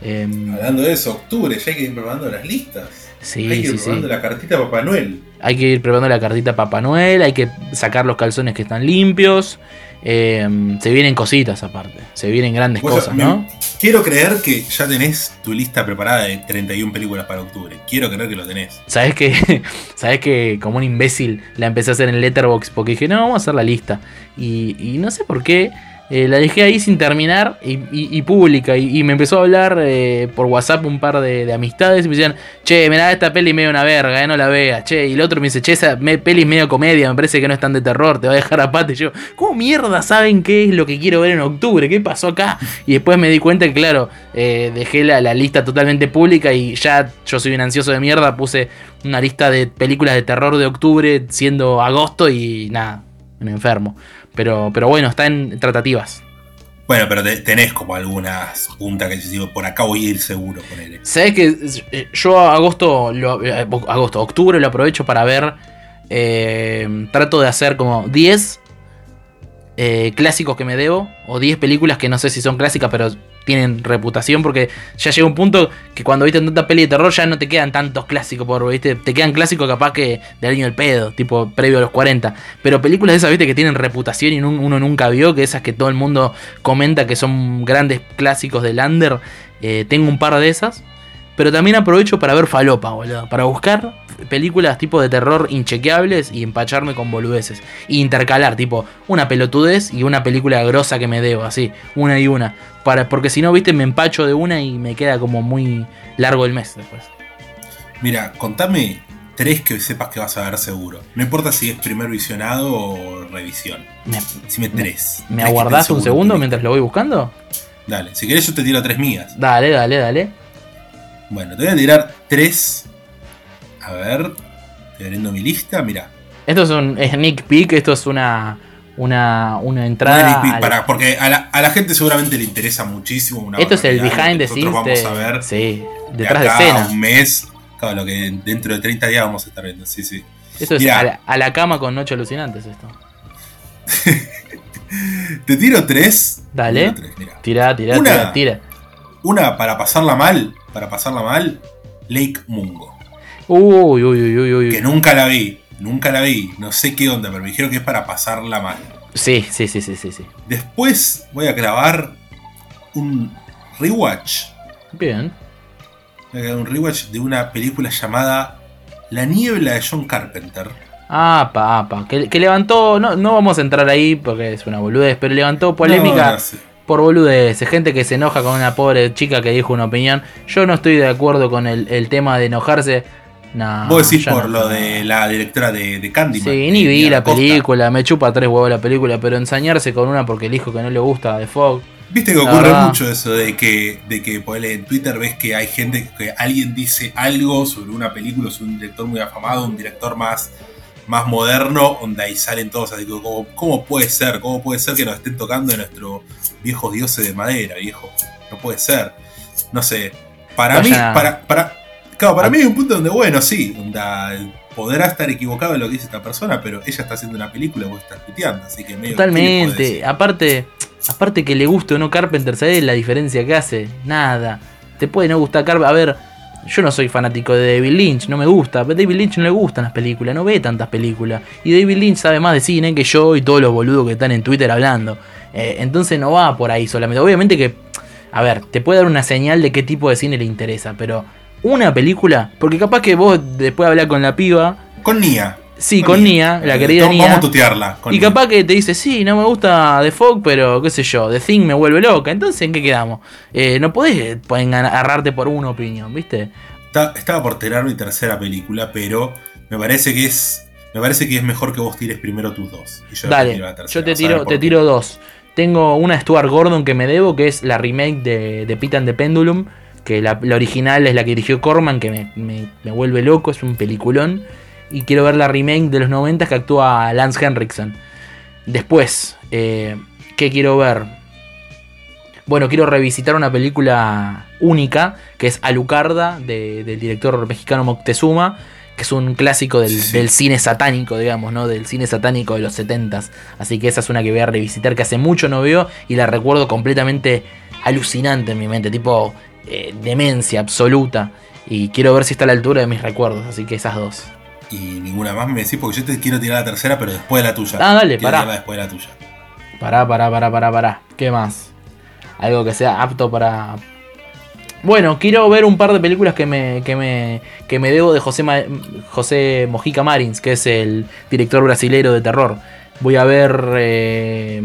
Em, Hablando de eso, octubre, ya hay que ir preparando las listas. Sí, hay que ir preparando la cartita Papá Noel. Hay que ir preparando la cartita Papá Noel, hay que sacar los calzones que están limpios. Eh, se vienen cositas aparte, se vienen grandes cosas, ¿no? quiero creer que ya tenés tu lista preparada de 31 películas para octubre. Quiero creer que lo tenés. ¿Sabes que ¿Sabes que como un imbécil la empecé a hacer en Letterboxd? Porque dije, no, vamos a hacer la lista. Y, y no sé por qué eh, la dejé ahí sin terminar y, pública. Y, me empezó a hablar eh, por WhatsApp un par de, amistades. Y me decían, che, mirá, esta peli medio una verga, eh, no la veas. Che, y el otro me dice, che, esa peli es medio comedia, me parece que no es tan de terror, te va a dejar a. Y yo, ¿cómo mierda saben qué es lo que quiero ver en octubre? ¿Qué pasó acá? Y después me di cuenta que, claro, dejé la, la lista totalmente pública y ya yo soy un ansioso de mierda. Puse una lista de películas de terror de octubre siendo agosto y nada, un enfermo. Pero, pero bueno, está en tratativas. Bueno, pero tenés como algunas puntas que digo, por acá voy a ir seguro con él. Sabes que eh, yo agosto, eh, agosto, octubre lo aprovecho para ver. Eh, trato de hacer como 10 clásicos que me debo. O 10 películas que no sé si son clásicas, pero tienen reputación porque ya llega un punto que cuando viste tanta peli de terror ya no te quedan tantos clásicos por viste te quedan clásicos capaz que del año del pedo tipo previo a los 40 pero películas de esas viste que tienen reputación y uno nunca vio que esas que todo el mundo comenta que son grandes clásicos del under eh, tengo un par de esas. Pero también aprovecho para ver falopa boludo para buscar películas tipo de terror inchequeables y empacharme con boludeces. E intercalar, tipo, una pelotudez y una película grosa que me debo, así, una y una. Para, porque si no, viste, me empacho de una y me queda como muy largo el mes después. Mira, contame tres que sepas que vas a ver seguro. No importa si es primer visionado o revisión. ¿Me, Decime tres. ¿me Tres que aguardás un segundo mientras lo voy buscando? Dale, si querés yo te tiro tres mías. Dale, dale, dale. Bueno, te voy a tirar tres. A ver, estoy abriendo mi lista, mira. Esto es un sneak peek, esto es una, una, una entrada. al- Para, porque a la, a la gente seguramente le interesa muchísimo una esto es el behind the scenes vamos de, a ver sí, de detrás de acá a escena. un mes. Claro, lo que dentro de 30 días vamos a estar viendo, sí, sí. Esto es a la, a la cama con noche alucinantes esto. Te tiro tres. Dale. Tiro tres, mirá. Tira, tira, Una. tira, tira. Una para pasarla mal, para pasarla mal, Lake Mungo. Uy, uy, uy, uy, uy. Que nunca la vi, nunca la vi, no sé qué onda, pero me dijeron que es para pasarla mal. Sí, sí, sí, sí, sí, sí. Después voy a grabar un rewatch. Bien. Voy a grabar un rewatch de una película llamada La niebla de John Carpenter. Ah, pa, pa. Que, que levantó. No, no vamos a entrar ahí porque es una boludez, pero levantó polémica No, no sé. por boludeces. Gente que se enoja con una pobre chica que dijo una opinión. Yo no estoy de acuerdo con el, el tema de enojarse. Nah, Vos decís por no. lo de la directora de, de Candyman. Sí, ni vi la Costa. película, me chupa tres huevos la película, pero ensañarse con una porque elijo que no le gusta de Fog. Viste que ocurre verdad. mucho eso de que, de que ponele, en Twitter ves que hay gente que alguien dice algo sobre una película, sobre un director muy afamado, un director más, más moderno, donde ahí salen todos así como, ¿cómo, ¿cómo puede ser? ¿Cómo puede ser que nos estén tocando de nuestros viejos dioses de madera, viejo? No puede ser. No sé. Para mí, para, para, claro, para a- mí hay un punto donde, bueno, sí, podrá estar equivocado en lo que dice esta persona, pero ella está haciendo una película, vos estás tuiteando, así que medio ¿qué le podés Totalmente. Aparte, aparte que le guste o no Carpenter, ¿sabes la diferencia que hace? Nada. Te puede no gustar Carpenter. A ver, yo no soy fanático de David Lynch, no me gusta. Pero a David Lynch no le gustan las películas, no ve tantas películas. Y David Lynch sabe más de cine que yo y todos los boludos que están en Twitter hablando. Eh, entonces no va por ahí solamente. Obviamente que, a ver, te puede dar una señal de qué tipo de cine le interesa, pero una película, porque capaz que vos después hablar con la piba. Con Nia. Sí, con Nia, la querida vamos Nia. a tutearla. con Y Nia. capaz que te dice, sí, no me gusta The Fog, pero qué sé yo, The Thing me vuelve loca. Entonces, ¿en qué quedamos? Eh, no podés agarrarte por una opinión, ¿viste? Está- estaba por tirar mi tercera película, pero me parece que es. Me parece que es mejor que vos tires primero tus dos. Y yo te Dale, tiro la tercera. yo te tiro, te tiro dos. Tengo una Stuart Gordon que me debo, que es la remake de, de Pit and the Pendulum. Que la, la original es la que dirigió Corman, que me, me- me vuelve loco, es un peliculón. Y quiero ver la remake de los 90 que actúa Lance Henriksen. Después, eh, ¿qué quiero ver? Bueno, quiero revisitar una película única, que es Alucarda, de- del director mexicano Moctezuma, que es un clásico del, Sí. del cine satánico, digamos, ¿no? Del cine satánico de los 70s. Así que esa es una que voy a revisitar, que hace mucho no veo, y la recuerdo completamente alucinante en mi mente, tipo eh, demencia absoluta. Y quiero ver si está a la altura de mis recuerdos, así que esas dos. Y ninguna más me decís, porque yo te quiero tirar la tercera, pero después de la tuya. Ah, dale, Quiero pará. después de la tuya. Pará, pará, pará, pará, pará. ¿Qué más? Algo que sea apto para. Bueno, quiero ver un par de películas que me, que me, que me debo de José, Ma- José Mojica Marins, que es el director brasilero de terror. Voy a ver. eh,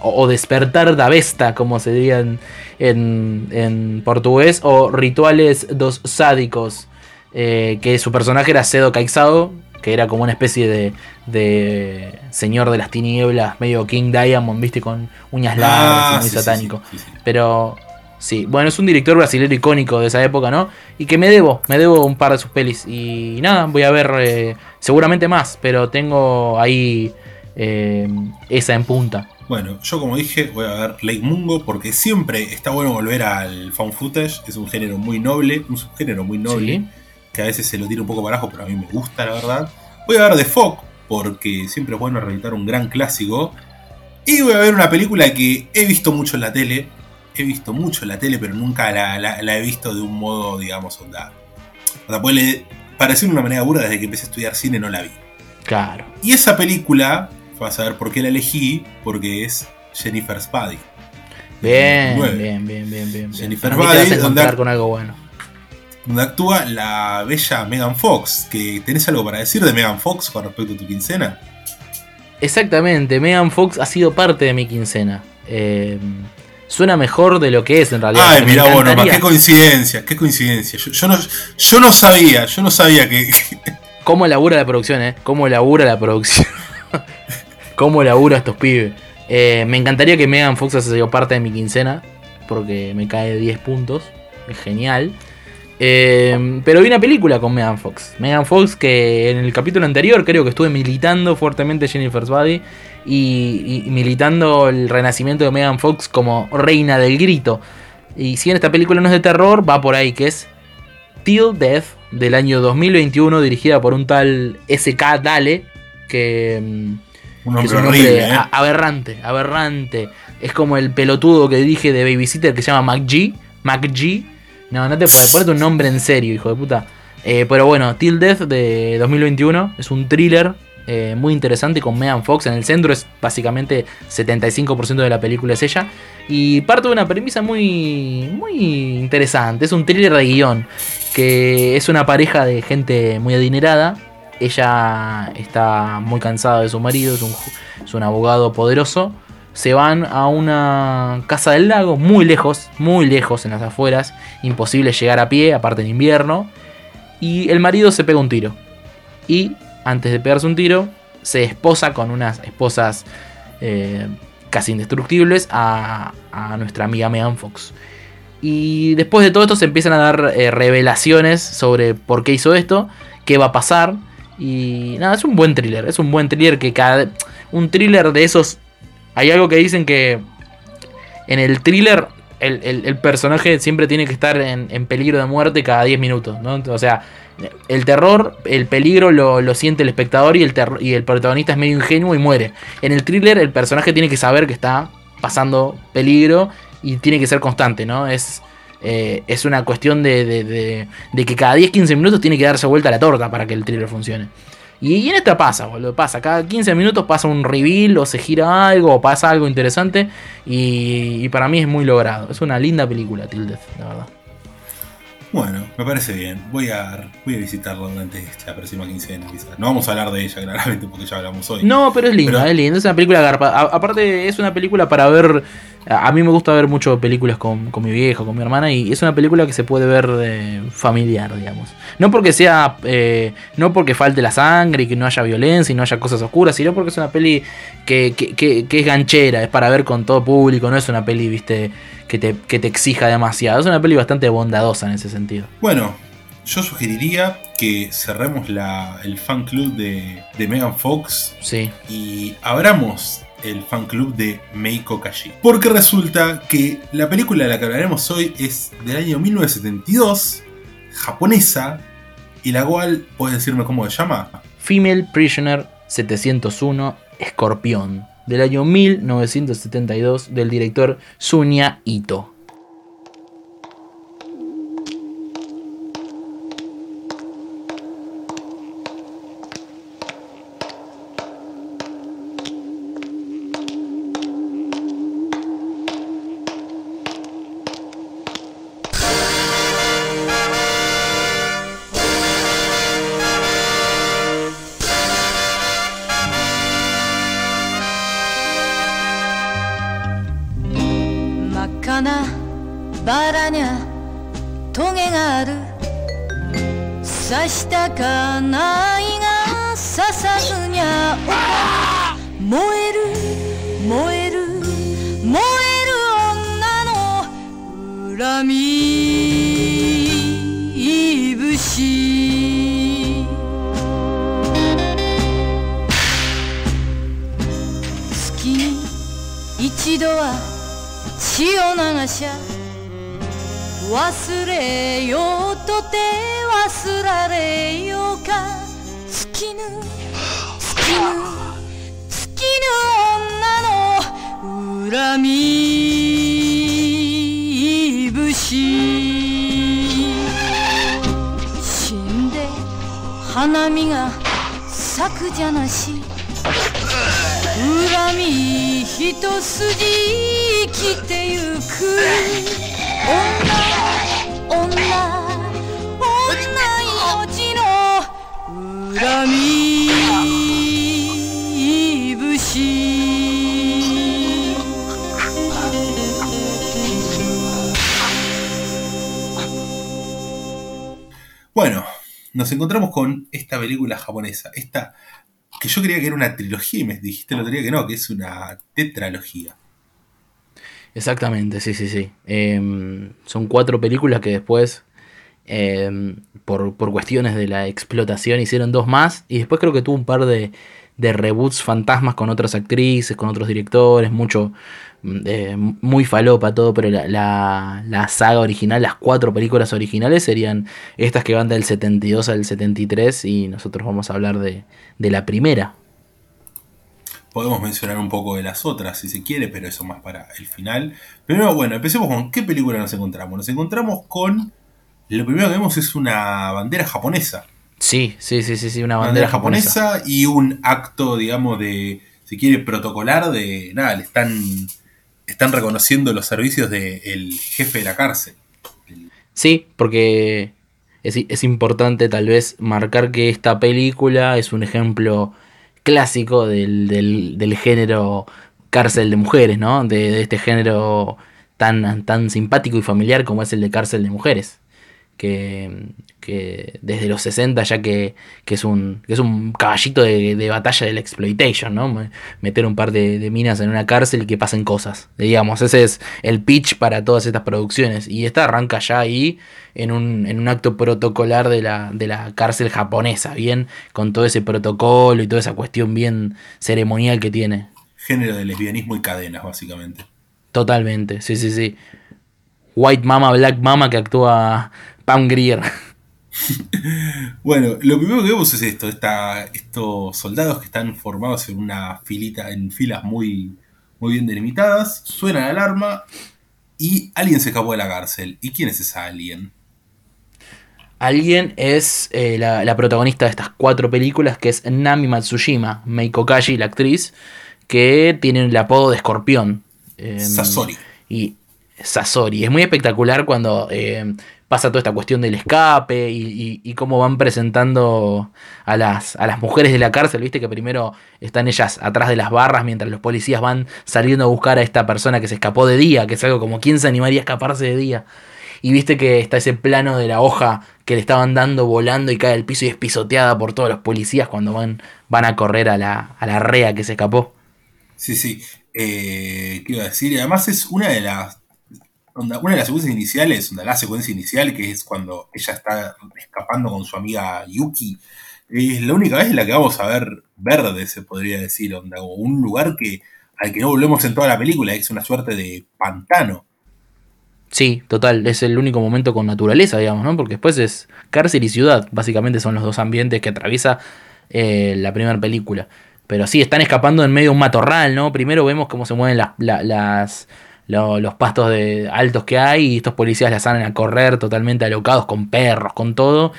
o, o Despertar da Vesta, como se diría en, en, en portugués, o Rituales dos Sádicos, eh, que su personaje era Cedo Caixao, que era como una especie de, de señor de las tinieblas, medio King Diamond, viste, con uñas largas muy Ah, sí, sí, satánico. sí, sí, sí. Pero sí, bueno, es un director brasileño icónico de esa época, ¿no? Y que me debo, me debo un par de sus pelis. Y nada, voy a ver eh, seguramente más, pero tengo ahí eh, esa en punta. Bueno, yo como dije, voy a ver Lake Mungo porque siempre está bueno volver al found footage. Es un género muy noble, un subgénero muy noble. Sí. que a veces se lo tira un poco para abajo, pero a mí me gusta, la verdad. Voy a ver The Fog, porque siempre es bueno reeditar un gran clásico. Y voy a ver una película que he visto mucho en la tele. He visto mucho en la tele, pero nunca la, la- la he visto de un modo, digamos, onda. O sea, puede parecer una manera burda desde que empecé a estudiar cine, no la vi. Claro. Y esa película, vas a ver por qué la elegí, porque es Jennifer's Body. Bien, bien, bien, bien. Jennifer encontrar donde- con algo bueno. donde actúa la bella Megan Fox. Que ¿Tenés algo para decir de Megan Fox con respecto a tu quincena? Exactamente, Megan Fox ha sido parte de mi quincena. Eh, suena mejor de lo que es en realidad. Ay, mira vos, qué coincidencia, qué coincidencia. Yo, no, yo no sabía, yo no sabía que. ¿Cómo labura la producción, eh? ¿Cómo labura la producción? ¿Cómo labura estos pibes? Eh, me encantaría que Megan Fox haya sido parte de mi quincena, porque me cae 10 puntos. Es genial. Eh, pero vi una película con Megan Fox. Megan Fox que en el capítulo anterior creo que estuve militando fuertemente Jennifer's Body y, militando el renacimiento de Megan Fox como reina del grito. Y si en esta película no es de terror, va por ahí, que es Till Death del año 2021, dirigida por un tal SK Dale, que, un es un nombre ¿eh? aberrante, aberrante. Es como el pelotudo que dirige de Babysitter que se llama McG. McG. No, no te ponete un nombre en serio, hijo de puta. Eh, pero bueno, Till Death de 2021 es un thriller eh, muy interesante con Megan Fox en el centro. Es básicamente 75% de la película es ella. Y parte de una premisa muy, muy interesante. Es un thriller de guion. Que es una pareja de gente muy adinerada. Ella está muy cansada de su marido. Es un, es un abogado poderoso. Se van a una casa del lago, muy lejos, muy lejos en las afueras. Imposible llegar a pie, aparte en invierno. Y el marido se pega un tiro. Y antes de pegarse un tiro, se esposa con unas esposas eh, casi indestructibles a, nuestra amiga Megan Fox. Y después de todo esto se empiezan a dar eh, revelaciones sobre por qué hizo esto, qué va a pasar. Y nada, es un buen thriller. Es un buen thriller que cada. Un thriller de esos. Hay algo que dicen que. En el thriller. El, personaje siempre tiene que estar en, en, peligro de muerte cada 10 minutos. ¿no? O sea, el terror, el peligro lo, siente el espectador y el, y el protagonista es medio ingenuo y muere. En el thriller el personaje tiene que saber que está pasando peligro y tiene que ser constante, ¿no? Es, eh, es una cuestión de, de, que cada 10-15 minutos tiene que darse vuelta la torta para que el thriller funcione. Y, en esta pasa, boludo, pasa. Cada 15 minutos pasa un reveal o se gira algo o pasa algo interesante y, y para mí es muy logrado. Es una linda película, Tilde, la verdad. Bueno, me parece bien. Voy a, voy a visitarla durante esta próxima quincena, quizás. No vamos a hablar de ella, claramente, porque ya hablamos hoy. No, pero es linda, es linda. Es una película garpa. aparte, es una película para ver. A mí me gusta ver mucho películas con, mi viejo, con mi hermana, y es una película que se puede ver de familiar, digamos. No porque sea. Eh, no porque falte la sangre y que no haya violencia y no haya cosas oscuras, sino porque es una peli que, que, que es ganchera, es para ver con todo público, no es una peli, viste que te, exija demasiado. Es una peli bastante bondadosa en ese sentido. Bueno, yo sugeriría que cerremos el fan club de, de Megan Fox sí. y abramos el fan club de Meiko Kaji. Porque resulta que la película de la que hablaremos hoy es del año 1972, japonesa, y la cual, ¿puedes decirme cómo se llama? Female Prisoner 701 Escorpión del año 1972 del director Sunya Ito.「刺したかないが刺さずにゃ燃える燃える燃える女の恨み。いぶし。月に一度は血を流しゃ忘れようとて。られようか。きぬ尽きぬき女の恨み。節死んで花見が咲くじゃなし。恨み一筋生きてゆく女。Bueno, nos encontramos con esta película japonesa, esta que yo creía que era una trilogía y me dijiste el otro día que no, que es una tetralogía. Exactamente, sí, sí, sí. Em, son cuatro películas que después em, por, por, cuestiones de la explotación, hicieron dos más. Y después creo que tuvo un par de, de reboots fantasmas con otras actrices, con otros directores, mucho, mm, eh, muy falopa todo, pero la, la, saga original, las cuatro películas originales serían estas que van del 72 al 73 y nosotros vamos a hablar de, de la primera. Podemos mencionar un poco de las otras si se quiere, pero eso más para el final. Primero, bueno, empecemos con qué película nos encontramos. Nos encontramos con... Lo primero que vemos es una bandera japonesa. Sí, sí, sí, sí, sí una bandera, japonesa. y un acto, digamos, de, si quiere, protocolar de, nada, le están, están reconociendo los servicios del jefe de la cárcel. Sí, porque es, es, importante tal vez marcar que esta película es un ejemplo clásico del, del, del género cárcel de mujeres, ¿no? De, de, este género tan, tan simpático y familiar como es el de cárcel de mujeres que, que desde los 60 ya que, que, es, un, que es un caballito de, de, batalla del exploitation, ¿no? Meter un par de, de, minas en una cárcel y que pasen cosas. Digamos, ese es el pitch para todas estas producciones. Y esta arranca ya ahí en un, en un acto protocolar de la, de la cárcel japonesa, bien, con todo ese protocolo y toda esa cuestión bien ceremonial que tiene. Género de lesbianismo y cadenas, básicamente. Totalmente, sí, sí, sí. White Mama, Black Mama que actúa Pam Grier. bueno, lo primero que vemos es esto, estos soldados que están formados en una filita, en filas muy, muy bien delimitadas, suena la alarma y alguien se escapó de la cárcel. ¿Y quién es esa alguien? Alguien es eh, la, la, protagonista de estas cuatro películas, que es Nami Matsushima, Meiko Kaji, la actriz, que tiene el apodo de escorpión. Eh, Sasori. Y Sasori. Es muy espectacular cuando eh, pasa toda esta cuestión del escape y, cómo van presentando a las, a las mujeres de la cárcel, viste que primero están ellas atrás de las barras mientras los policías van saliendo a buscar a esta persona que se escapó de día, que es algo como quién se animaría a escaparse de día. Y viste que está ese plano de la hoja que le estaban dando volando y cae al piso y es pisoteada por todos los policías cuando van, van a correr a la, a la rea que se escapó. Sí, sí. Eh, ¿Qué decir? Además es una de las una de las secuencias iniciales, la secuencia inicial, que es cuando ella está escapando con su amiga Yuki, es la única vez en la que vamos a ver verde, se podría decir, onda, o un lugar que al que no volvemos en toda la película, es una suerte de pantano. Sí, total, es el único momento con naturaleza, digamos, ¿no? Porque después es cárcel y ciudad, básicamente son los dos ambientes que atraviesa eh, la primera película. Pero sí, están escapando en medio de un matorral, ¿no? Primero vemos cómo se mueven las, las los pastos de altos que hay y estos policías las salen a correr totalmente alocados con perros, con todo.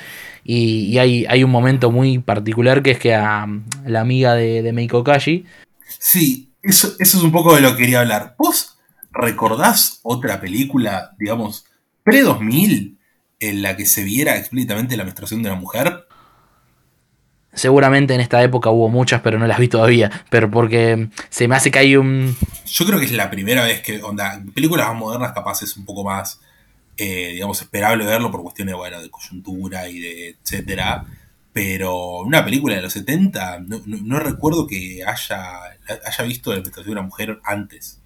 Y, hay, hay, un momento muy particular que es que a, la amiga de, de Meiko Kaji. Sí, eso, eso es un poco de lo que quería hablar. ¿Vos recordás otra película, digamos, pre-2000 en la que se viera explícitamente la menstruación de una mujer? Seguramente en esta época hubo muchas, pero no las vi todavía. Pero porque se me hace que hay un. Yo creo que es la primera vez que. Onda, películas más modernas, capaz es un poco más. Eh, digamos, esperable verlo por cuestiones bueno, de coyuntura y de etcétera. Pero una película de los 70, no, no, recuerdo que haya, haya visto la de una mujer antes.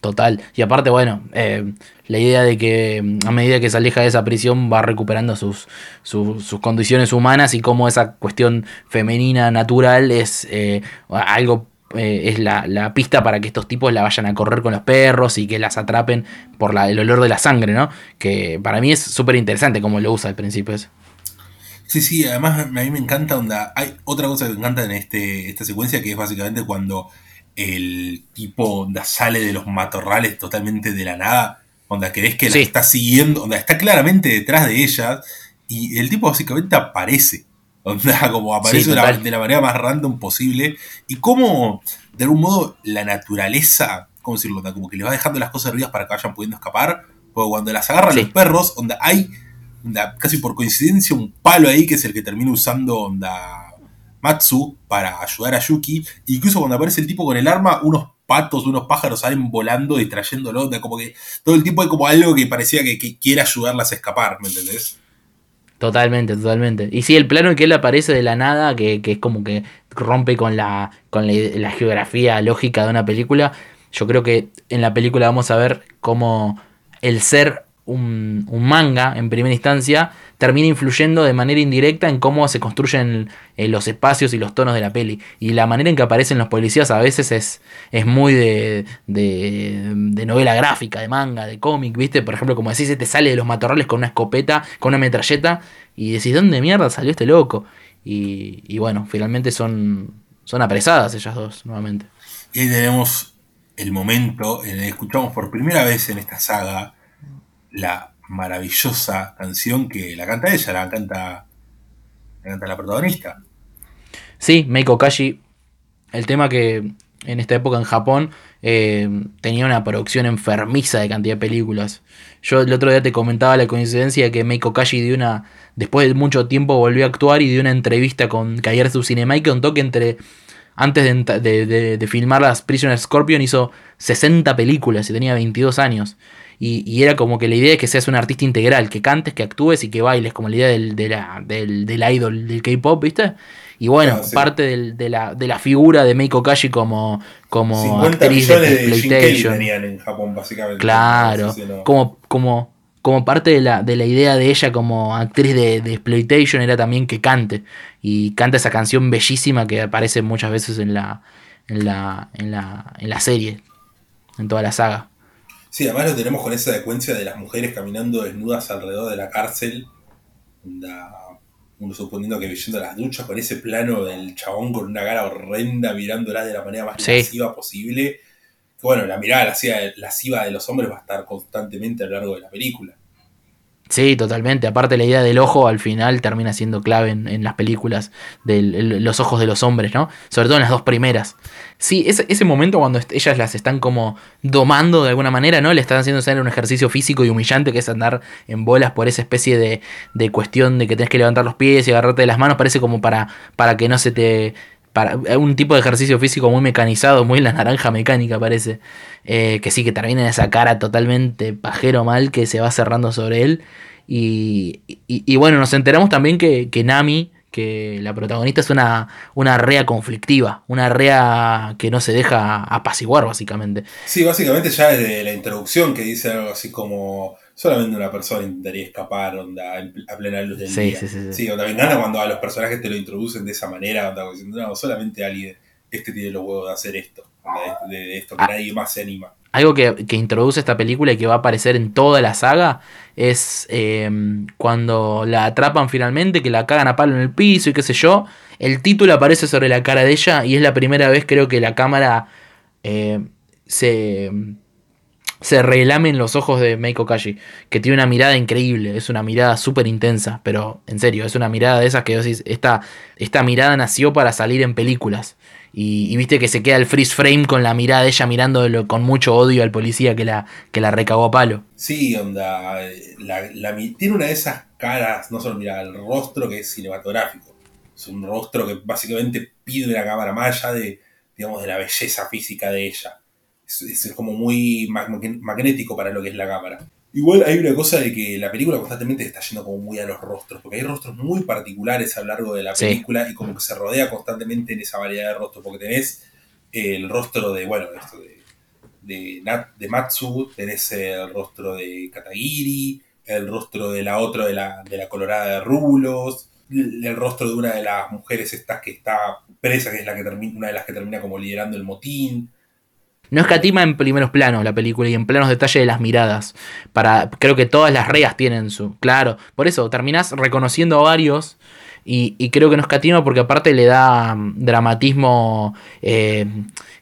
Total. Y aparte, bueno, eh, la idea de que mm, a medida que se aleja de esa prisión va recuperando sus, sus, condiciones humanas y cómo esa cuestión femenina natural es eh, algo eh, es la, la, pista para que estos tipos la vayan a correr con los perros y que las atrapen por la, el olor de la sangre, ¿no? Que para mí es súper interesante como lo usa al principio eso. Sí, sí, además a mí me encanta onda. Hay otra cosa que me encanta en este, esta secuencia que es básicamente cuando el tipo onda sale de los matorrales totalmente de la nada, onda que ves que la está siguiendo, onda está claramente detrás de ella y el tipo básicamente aparece, onda como aparece de, la, manera más random posible y como de algún modo la naturaleza, ¿cómo decirlo? como que le va dejando las cosas arriba para que vayan pudiendo escapar, porque cuando las agarran los perros, onda hay casi por coincidencia un palo ahí que es el que termina usando onda Matsu para ayudar a Yuki. incluso cuando aparece el tipo con el arma, unos patos, unos pájaros salen volando, distrayéndolo. Como que todo el tiempo hay como algo que parecía que, quiere ayudarlas a escapar, ¿me entendés? Totalmente, totalmente. Y sí, el plano en que él aparece de la nada, que, es como que rompe con la, con la, geografía lógica de una película, yo creo que en la película vamos a ver cómo el ser un manga en primera instancia termina influyendo de manera indirecta en cómo se construyen eh, los espacios y los tonos de la peli. Y la manera en que aparecen los policías a veces es, es muy de, de, novela gráfica, de manga, de cómic, ¿viste? Por ejemplo, como decís, te sale de los matorrales con una escopeta, con una metralleta, y decís, ¿dónde mierda salió este loco? Y, y bueno, finalmente son, son apresadas ellas dos, nuevamente. Y ahí tenemos el momento en el que escuchamos por primera vez en esta saga la maravillosa canción que la canta ella, la canta, la, canta la protagonista. Sí, Meiko Kashi, el tema que en esta época en Japón eh, tenía una producción enfermiza de cantidad de películas. Yo el otro día te comentaba la coincidencia de que Meiko Kashi dio una, después de mucho tiempo volvió a actuar y dio una entrevista con Kaiersu Cinema y que entre antes de, de, de, filmar las Prisoner Scorpion hizo 60 películas y tenía 22 años. Y, era como que la idea es que seas un artista integral, que cantes, que actúes y que bailes, como la idea del, de la, del, del idol del K-pop, ¿viste? Y bueno, parte de, la, de la figura de Meiko Kashi como, como actriz de, PlayStation. en Japón, básicamente. Claro, como, como, como parte de la, de la idea de ella como actriz de, de exploitation era también que cante. Y canta esa canción bellísima que aparece muchas veces en la, en la, en la, en la serie, en toda la saga. Sí, además lo tenemos con esa secuencia de las mujeres caminando desnudas alrededor de la cárcel. uno suponiendo que viendo las duchas, con ese plano del chabón con una cara horrenda mirándolas de la manera más lasciva posible. Que bueno, la mirada lasciva de los hombres va a estar constantemente a lo largo de la película. Sí, totalmente. Aparte la idea del ojo al final termina siendo clave en, las películas de los ojos de los hombres, ¿no? Sobre todo en las dos primeras. Sí, ese, ese momento cuando ellas las están como domando de alguna manera, ¿no? Le están haciendo hacer un ejercicio físico y humillante que es andar en bolas por esa especie de, de cuestión de que tenés que levantar los pies y agarrarte de las manos. Parece como para, para que no se te para un tipo de ejercicio físico muy mecanizado, muy la naranja mecánica parece, eh, que sí, que termina en esa cara totalmente pajero mal que se va cerrando sobre él. Y, y, bueno, nos enteramos también que, que, Nami, que la protagonista es una, una rea conflictiva, una rea que no se deja apaciguar básicamente. Sí, básicamente ya desde la introducción que dice algo así como solamente una persona intentaría escapar onda, a plena luz del día. Sí, sí, sí. Sí, onda, me encanta cuando a los personajes te lo introducen de esa manera, onda, diciendo, no, solamente alguien, este tiene los huevos de hacer esto, de, esto, que ah. nadie más se anima. Algo que, introduce esta película y que va a aparecer en toda la saga es em, cuando la atrapan finalmente, que la cagan a palo en el piso y qué sé yo. El título aparece sobre la cara de ella y es la primera vez creo que la cámara eh, se se relamen los ojos de Meiko Kashi, que tiene una mirada increíble, es una mirada súper intensa, pero en serio, es una mirada de esas que decís, esta, esta mirada nació para salir en películas. Y, viste que se queda el freeze frame con la mirada de ella mirando con mucho odio al policía que la, que la recagó a palo. Sí, onda, tiene una de esas caras, no solo mira, el rostro que es cinematográfico. Es un rostro que básicamente pide una cámara más allá de, digamos, de la belleza física de ella es, como muy magnético para lo que es la cámara. Igual hay una cosa de que la película constantemente está yendo como muy a los rostros, porque hay rostros muy particulares a lo largo de la película y como que se rodea constantemente en esa variedad de rostros, porque tenés el rostro de, bueno, esto de, de, de Matsu, tenés el rostro de Katagiri, el rostro de la otra, de la, de la colorada de Rulos, el rostro de una de las mujeres estas que está presa, que es la que termina, una de las que termina como liderando el motín. No escatima en primeros planos la película y en planos detalle de las miradas. Para, creo que todas las reas tienen su. Claro, por eso terminás reconociendo a varios. Y, creo que no escatima porque aparte le da mm, dramatismo eh,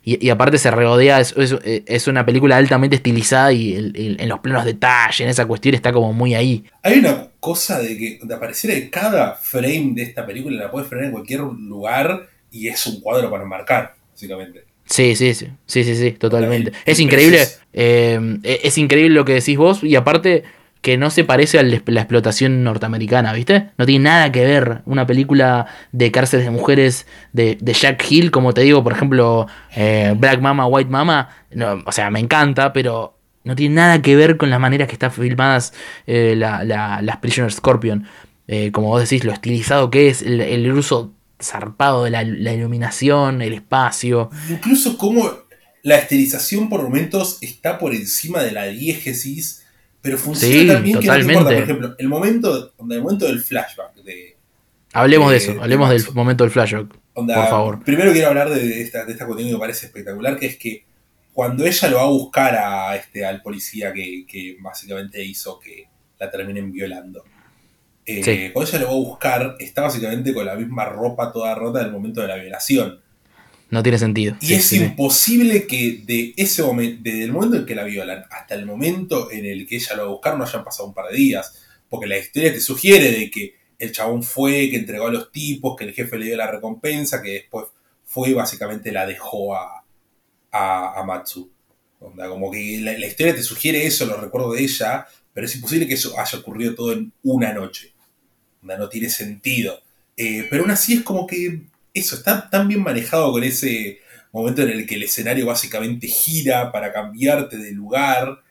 y, aparte se regodea, es, una película altamente estilizada y en los planos detalle, en esa cuestión está como muy ahí. Hay una cosa de que de apareciera de cada frame de esta película, la puedes frenar en cualquier lugar y es un cuadro para marcar, básicamente. Sí, sí, sí, sí, sí, sí, totalmente. Es increíble, eh, es increíble lo que decís vos y aparte que no se parece a la explotación norteamericana, ¿viste? No tiene nada que ver una película de cárceles de mujeres de, Jack Hill, como te digo, por ejemplo, eh, Black Mama, White Mama, o sea, me encanta, pero no tiene nada que ver con las maneras que están filmadas eh, las Prisoner Scorpion. eh, como vos decís, lo estilizado que es, el, uso zarpado de la, iluminación, el espacio. Incluso como la estilización por momentos está por encima de la diégesis, pero funciona también totalmente. que no Por ejemplo, el momento, el momento del flashback. De, hablemos de, eso, hablemos del momento del flashback. por favor. Primero quiero hablar de esta, de esta cuestión que me parece espectacular, que es que cuando ella lo va a buscar a este, al policía que, que básicamente hizo que la terminen violando eh, cuando ella lo va a buscar, está básicamente con la misma ropa toda rota del momento de la violación. No tiene sentido. Y es imposible que de ese momento, desde el momento en que la violan hasta el momento en el que ella lo va a buscar no hayan pasado un par de días. Porque la historia te sugiere de que el chabón fue, que entregó a los tipos, que el jefe le dio la recompensa, que después fue y básicamente la dejó a, a, Matsu. como que la, la, historia te sugiere eso, lo recuerdo de ella, pero es imposible que eso haya ocurrido todo en una noche no tiene sentido. Eh, pero aún así es como que eso, está tan bien manejado con ese momento en el que el escenario básicamente gira para cambiarte de lugar,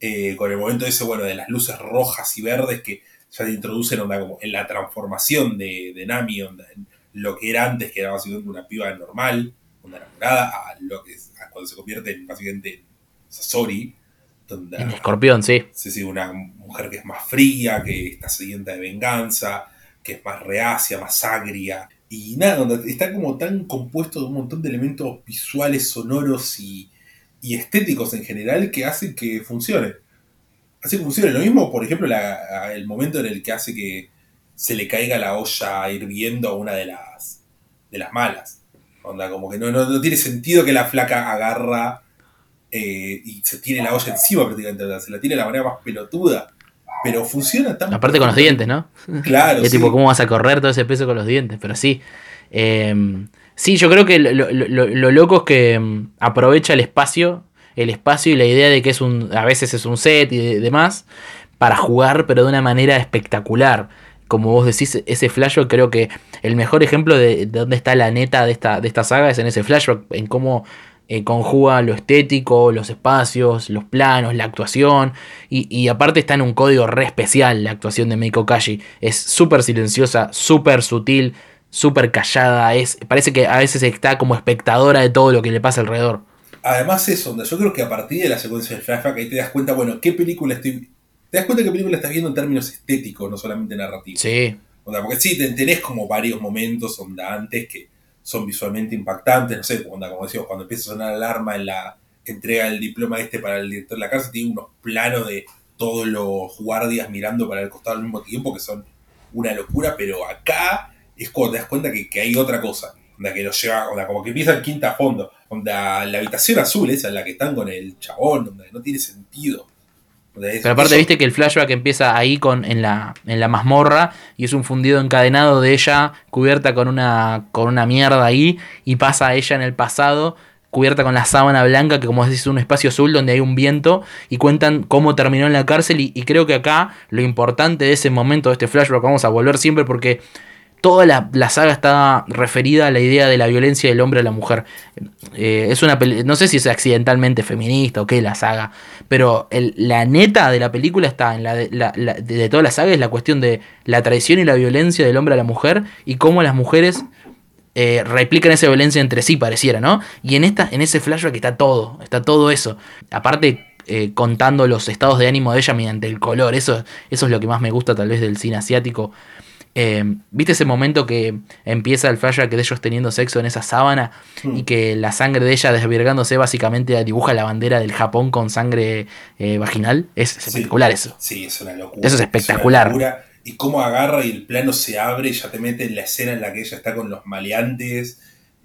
eh, con el momento ese, bueno, de las luces rojas y verdes que ya te introducen onda, como en la transformación de, Nami, onda, en lo que era antes, que era básicamente una piba normal, una enamorada, a lo que es, cuando se convierte en básicamente Sasori. Donde, escorpión, sí. Sí, sí, una mujer que es más fría, que está sedienta de venganza, que es más reacia, más agria. Y nada, está como tan compuesto de un montón de elementos visuales, sonoros y, estéticos en general que hacen que funcione. Hace que funcione. Lo mismo, por ejemplo, el momento en el que hace que se le caiga la olla hirviendo a una de las, de las malas. Onda, como que no, no tiene sentido que la flaca agarra eh, y se tiene la olla encima prácticamente, se la tiene de la manera más pelotuda. Pero funciona tan. Aparte con los dientes, ¿no? Claro. es tipo, ¿cómo vas a correr todo ese peso con los dientes? Pero sí. Eh, sí, yo creo que lo, loco es que mm, aprovecha el espacio, el espacio y la idea de que es un. a veces es un set y demás, para jugar, pero de una manera espectacular. Como vos decís, ese flashback, creo que el mejor ejemplo de, de dónde está la neta de esta, de esta saga es en ese flashback, en cómo eh, conjuga lo estético, los espacios, los planos, la actuación. Y, aparte está en un código re especial la actuación de Meiko Kashi. Es súper silenciosa, súper sutil, súper callada. Es, parece que a veces está como espectadora de todo lo que le pasa alrededor. Además eso, yo creo que a partir de la secuencia del flashback ahí te das cuenta, bueno, qué película estoy... Te das cuenta qué película estás viendo en términos estéticos, no solamente narrativos. Sí. porque sí, tenés como varios momentos donde antes que son visualmente impactantes, no sé, como, como decíamos, cuando empieza a sonar la alarma en la entrega del diploma este para el director de la cárcel, tiene unos planos de todos los guardias mirando para el costado al mismo tiempo que son una locura, pero acá es cuando te das cuenta que, hay otra cosa, onda, que lo lleva, onda, como que empieza en quinta fondo, onda, la habitación azul esa en la que están con el chabón, donde no tiene sentido. Pero aparte, viste que el flashback empieza ahí con, en, la, en la mazmorra y es un fundido encadenado de ella cubierta con una, con una mierda ahí y pasa a ella en el pasado cubierta con la sábana blanca, que como decís es un espacio azul donde hay un viento, y cuentan cómo terminó en la cárcel, y, y, creo que acá lo importante de ese momento, de este flashback, vamos a volver siempre porque toda la, saga está referida a la idea de la violencia del hombre a la mujer. Eh, es una no sé si es accidentalmente feminista o qué la saga, pero la neta de la película está en la de, la, de, toda la saga es la cuestión de la traición y la violencia del hombre a la mujer y cómo las mujeres eh, replican esa violencia entre sí, pareciera, ¿no? Y en esta, en ese flashback está todo, está todo eso. Aparte eh, contando los estados de ánimo de ella mediante el color, eso, eso es lo que más me gusta tal vez del cine asiático eh, ¿Viste ese momento que empieza el flashback de ellos teniendo sexo en esa sábana hmm. y que la sangre de ella desvirgándose básicamente dibuja la bandera del Japón con sangre eh, vaginal? Es espectacular eso. Sí, es una locura. Eso es espectacular. Y cómo agarra y el plano se abre y ya te mete en la escena en la que ella está con los maleantes.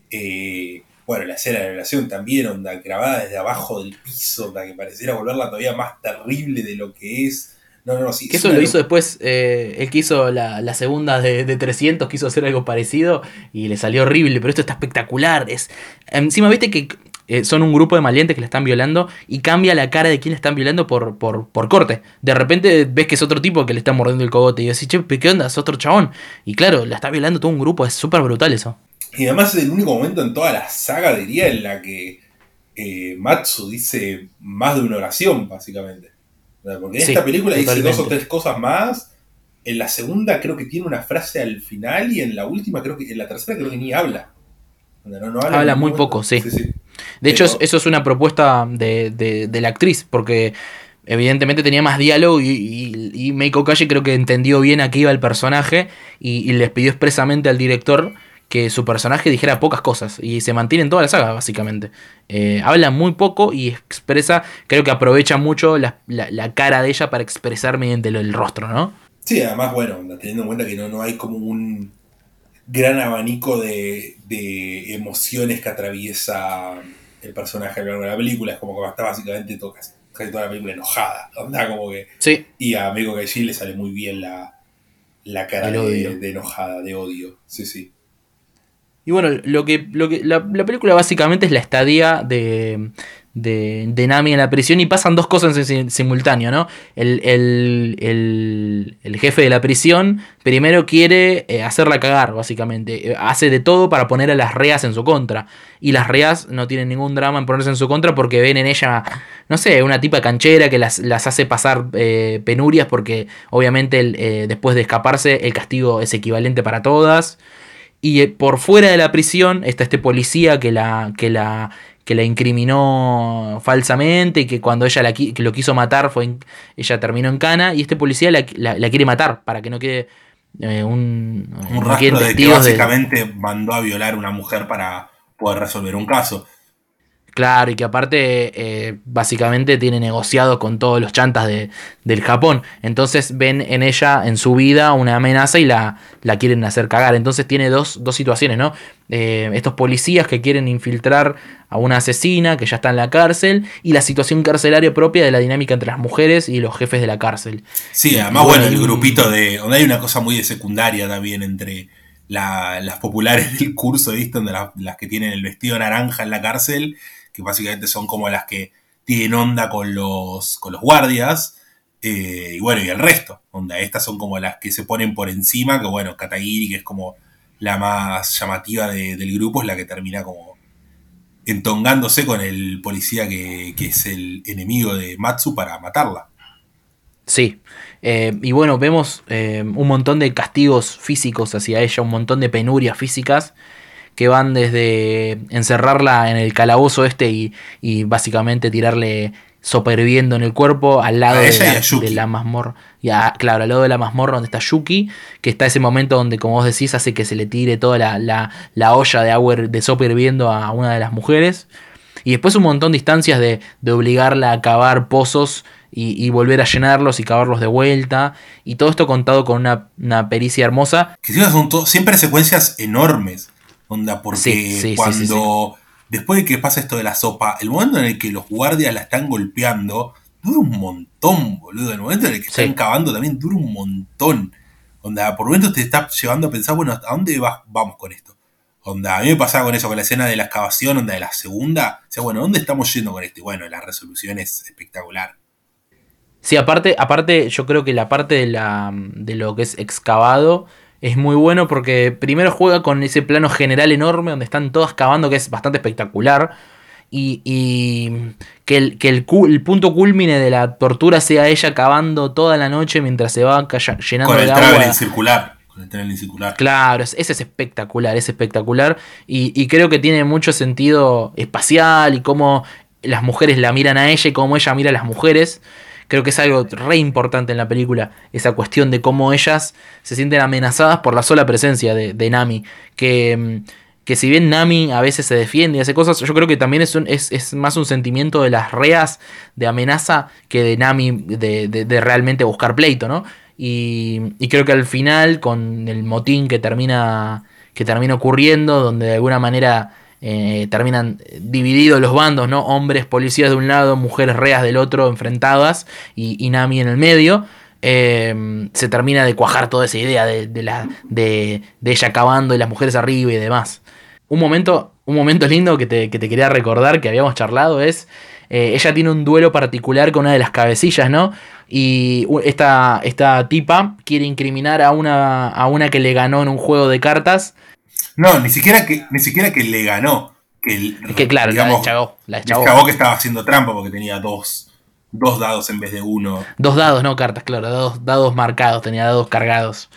Eh, bueno, la escena de la relación también, onda, grabada desde abajo del piso, onda, que pareciera volverla todavía más terrible de lo que es. No, no, sí. Que eso lo hizo después, eh, él quiso la, la segunda de, de, 300, quiso hacer algo parecido y le salió horrible, pero esto está espectacular. Es, encima, viste que eh, son un grupo de malientes que le están violando y cambia la cara de quien le están violando por, por, por, corte. De repente ves que es otro tipo que le está mordiendo el cogote y decís, che, ¿qué onda? Es otro chabón. Y claro, la está violando todo un grupo, es súper brutal eso. Y además es el único momento en toda la saga, diría, en la que eh, Matsu dice más de una oración, básicamente. Porque en esta película dice dos o tres cosas más En la segunda creo que tiene una frase al final y en la última creo que en la tercera creo que ni habla. habla, muy poco, sí. De hecho, eso es una propuesta de, la actriz, porque evidentemente tenía más diálogo y, y, Meiko Kashi creo que entendió bien a qué iba el personaje y, les pidió expresamente al director que su personaje dijera pocas cosas y se mantiene en toda la saga, básicamente. Eh, habla muy poco y expresa, creo que aprovecha mucho la, cara de ella para expresar mediante el, rostro, ¿no? Sí, además, bueno, teniendo en cuenta que no, no hay como un gran abanico de, de emociones que atraviesa el personaje a lo largo de la película, es como que está básicamente toda, casi toda la película enojada, como que... Sí. Y a Meiko Kaiji le sale muy bien la, la cara de, de, enojada, de odio, sí, sí. Y bueno, lo que, lo que la, película básicamente es la estadía de, de, de, Nami en la prisión y pasan dos cosas en simultáneo, ¿no? El, jefe de la prisión primero quiere eh, hacerla cagar, básicamente. Eh, hace de todo para poner a las reas en su contra. Y las reas no tienen ningún drama en ponerse en su contra porque ven en ella, no sé, una tipa canchera que las, hace pasar eh, penurias porque obviamente después de escaparse el castigo es equivalente para todas. Y eh, por fuera de la prisión está este policía que la, que la, que la incriminó falsamente y que cuando ella lo quiso matar, fue ella terminó en cana y este policía la, quiere matar para que no quede eh, un, un rastro de que básicamente mandó a violar a una mujer para poder resolver un caso. Claro, y que aparte eh, básicamente tiene negociado con todos los chantas de, del Japón. Entonces ven en ella, en su vida, una amenaza y la, la quieren hacer cagar. Entonces tiene dos, dos situaciones, ¿no? Eh, estos policías que quieren infiltrar a una asesina que ya está en la cárcel y la situación carcelaria propia de la dinámica entre las mujeres y los jefes de la cárcel. Sí, además, bueno, el grupito de... donde hay una cosa muy de secundaria también entre... las populares del curso, ¿viste? Donde las que tienen el vestido naranja en la cárcel que básicamente son como las que tienen onda con los, con los guardias, eh, y bueno, y el resto, onda, estas son como las que se ponen por encima, que bueno, Katagiri, que es como la más llamativa del grupo, es la que termina como entongándose con el policía que, es el enemigo de Matsu para matarla. Sí, eh, y bueno, vemos eh, un montón de castigos físicos hacia ella, un montón de penurias físicas que van desde encerrarla en el calabozo este y, básicamente tirarle soperviendo en el cuerpo al lado de la, mazmorra. Ya, claro, al lado de la mazmorra donde está Yuki, que está ese momento donde, como vos decís, hace que se le tire toda la, olla de agua de sopa hirviendo a una de las mujeres. Y después un montón de instancias de, obligarla a cavar pozos y, volver a llenarlos y cavarlos de vuelta. Y todo esto contado con una, pericia hermosa. Que son siempre secuencias enormes. Onda, porque cuando. después de que pasa esto de la sopa, el momento en el que los guardias la están golpeando, dura un montón, boludo. El momento en el que están cavando también dura un montón. Onda, por momentos te está llevando a pensar, bueno, ¿a dónde vamos con esto? Onda, a mí me pasaba con eso, con la escena de la excavación, onda de la segunda. O sea, bueno, ¿dónde estamos yendo con esto? Y bueno, la resolución es espectacular. Sí, aparte, aparte, yo creo que la parte de, la, de lo que es excavado es muy bueno porque primero juega con ese plano general enorme donde están todas cavando, que es bastante espectacular. Y, que, el, que el, punto culmine de la tortura sea ella cavando toda la noche mientras se va llenando con el agua. circular. Con el circular. Claro, ese es espectacular, es espectacular. Y, y, creo que tiene mucho sentido espacial y cómo las mujeres la miran a ella y cómo ella mira a las mujeres. Creo que es algo re importante en la película, esa cuestión de cómo ellas se sienten amenazadas por la sola presencia de, Nami. Que, mm, que si bien Nami a veces se defiende y hace cosas, yo creo que también es, es, más un sentimiento de las reas de amenaza que de Nami de, realmente buscar pleito, ¿no? Y, y, creo que al final, con el motín que termina, que termina ocurriendo, donde de alguna manera eh, terminan divididos los bandos, ¿no? Hombres policías de un lado, mujeres reas del otro, enfrentadas, y, Nami en el medio. Eh, se termina de cuajar toda esa idea de, la, de, ella acabando y las mujeres arriba y demás. Un momento, un momento lindo que te, quería recordar que habíamos charlado es. Eh, ella tiene un duelo particular con una de las cabecillas, ¿no? Y esta, esta tipa quiere incriminar a una, a una que le ganó en un juego de cartas no, ni siquiera que, ni siquiera que le ganó. Que, que claro, la deschavó. La deschavó. que estaba haciendo trampa porque tenía dos, dos dados en vez de uno. Dos dados, no cartas, claro, dados, dados marcados, tenía dados cargados.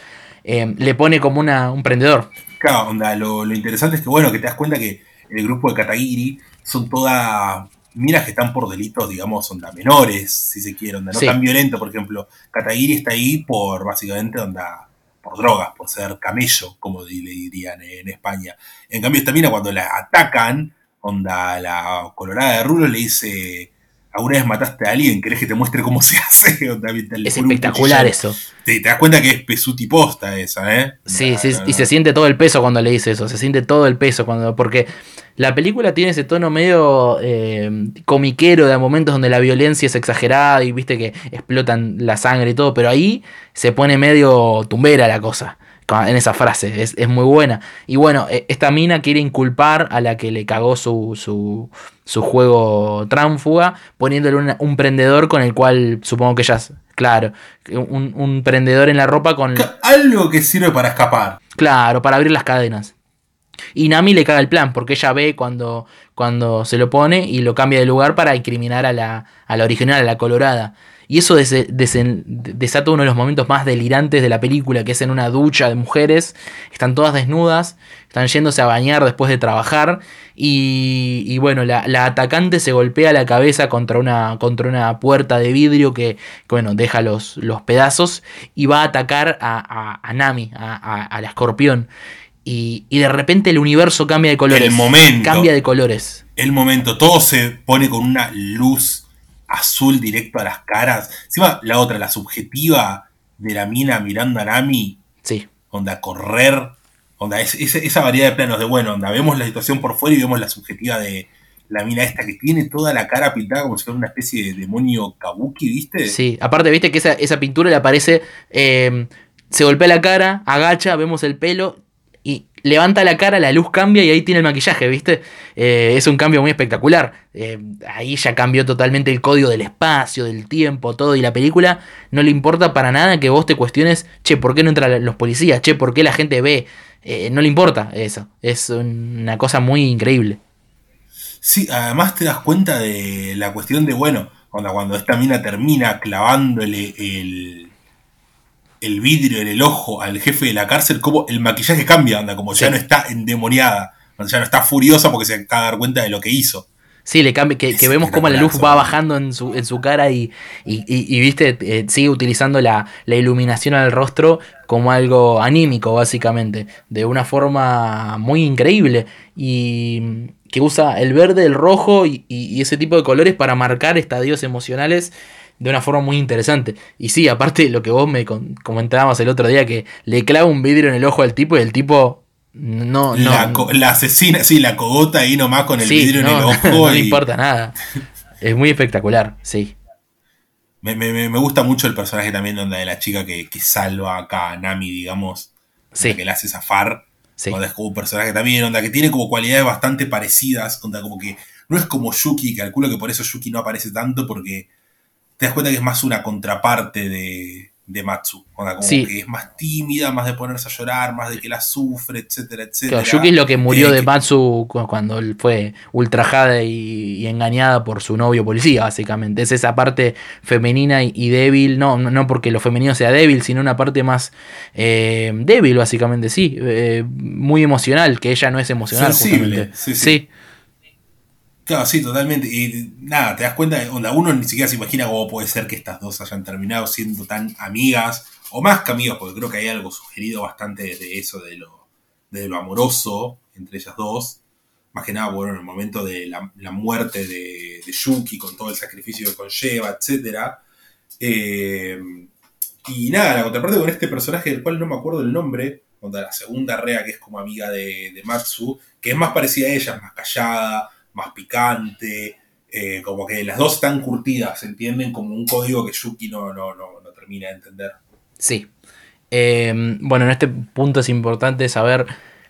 Eh, le pone como una, un prendedor. Claro, onda, lo, lo, interesante es que, bueno, que te das cuenta que el grupo de Katagiri son todas miras que están por delitos, digamos, onda menores, si se quiere, onda, no tan violento, por ejemplo. Katagiri está ahí por, básicamente, onda, por drogas, por ser camello, como le dirían en España. En cambio, esta mina cuando la atacan, onda, la colorada de Rulo le dice ¿Alguna vez mataste a alguien? ¿Querés que te muestre cómo se hace? es espectacular eso. Te, das cuenta que es pesuti posta esa, ¿eh? Sí, sí, y se siente todo el peso cuando le dice eso. Se siente todo el peso cuando. Porque la película tiene ese tono medio eh, comiquero de momentos donde la violencia es exagerada y viste que explotan la sangre y todo. Pero ahí se pone medio tumbera la cosa en esa frase, es, muy buena. Y bueno, e, esta mina quiere inculpar a la que le cagó su, su, su juego tránfuga, poniéndole un prendedor con el cual supongo que ella, claro, un, un prendedor en la ropa con... Algo que sirve para escapar. Claro, para abrir las cadenas. Y Nami le caga el plan, porque ella ve cuando, cuando se lo pone y lo cambia de lugar para incriminar a la, a la original, a la colorada. Y eso desata uno de los momentos más delirantes de la película, que es en una ducha de mujeres, están todas desnudas, están yéndose a bañar después de trabajar, y, bueno, la, atacante se golpea la cabeza contra una, contra una puerta de vidrio que, bueno, deja los, los pedazos, y va a atacar a, a, Nami, a, la escorpión. Y, y, de repente el universo cambia de colores. El momento. Cambia de colores. El momento, todo se pone con una luz azul directo a las caras. Encima, la otra, la subjetiva de la mina mirando a Nami. Sí. Onda, correr. Onda, es, esa variedad de planos de, bueno, onda, vemos la situación por fuera y vemos la subjetiva de la mina esta que tiene toda la cara pintada como si fuera una especie de demonio kabuki, ¿viste? Sí, aparte, ¿viste que esa, esa pintura le aparece... Eh, se golpea la cara, agacha, vemos el pelo, levanta la cara, la luz cambia y ahí tiene el maquillaje, ¿viste? Eh, es un cambio muy espectacular. Eh, ahí ya cambió totalmente el código del espacio, del tiempo, todo. Y la película no le importa para nada que vos te cuestiones, che, ¿por qué no entran los policías? Che, ¿por qué la gente ve? Eh, no le importa eso. Es una cosa muy increíble. Sí, además te das cuenta de la cuestión de, bueno, cuando, cuando esta mina termina clavándole el el vidrio en el ojo al jefe de la cárcel, como el maquillaje cambia, anda, como ya no está endemoniada, ya no está furiosa porque se acaba de dar cuenta de lo que hizo. Sí, le cambia, que, vemos cómo la luz va bajando en su, en su cara y, y, viste, eh, sigue utilizando la, la, iluminación al rostro como algo anímico, básicamente, de una forma muy increíble. Y que usa el verde, el rojo y, ese tipo de colores para marcar estadios emocionales de una forma muy interesante. Y sí, aparte lo que vos me comentábamos el otro día, que le clava un vidrio en el ojo al tipo y el tipo no... no la, asesina, sí, la cogota ahí nomás con el vidrio en el ojo. No le importa nada. Es muy espectacular, sí. Me, gusta mucho el personaje también donde de la chica que, salva acá a Nami, digamos. Sí. Que le hace zafar. Sí. es como un personaje también, onda, que tiene como cualidades bastante parecidas. Onda, como que no es como Yuki, calculo que por eso Yuki no aparece tanto, porque te das cuenta que es más una contraparte de, de Matsu. como que es más tímida, más de ponerse a llorar, más de que la sufre, etcétera, etcétera. Yuki es lo que murió de Matsu cuando él fue ultrajada y, engañada por su novio policía, básicamente. Es esa parte femenina y, débil, no, no porque lo femenino sea débil, sino una parte más eh, débil, básicamente, sí. Eh, muy emocional, que ella no es emocional. Sensible, sí. sí. Claro, sí, totalmente. Y nada, te das cuenta, onda, uno ni siquiera se imagina cómo puede ser que estas dos hayan terminado siendo tan amigas, o más que amigas, porque creo que hay algo sugerido bastante de eso, de lo, de lo amoroso entre ellas dos. Más que nada, bueno, en el momento de la, muerte de, Yuki, con todo el sacrificio que conlleva, etc. Eh, y nada, la contraparte con este personaje del cual no me acuerdo el nombre, onda la segunda Rea, que es como amiga de, de Matsu, que es más parecida a ella, más callada, más picante, eh, como que las dos están curtidas, entienden como un código que Yuki no, no, no, termina de entender. Sí. Eh, bueno, en este punto es importante saber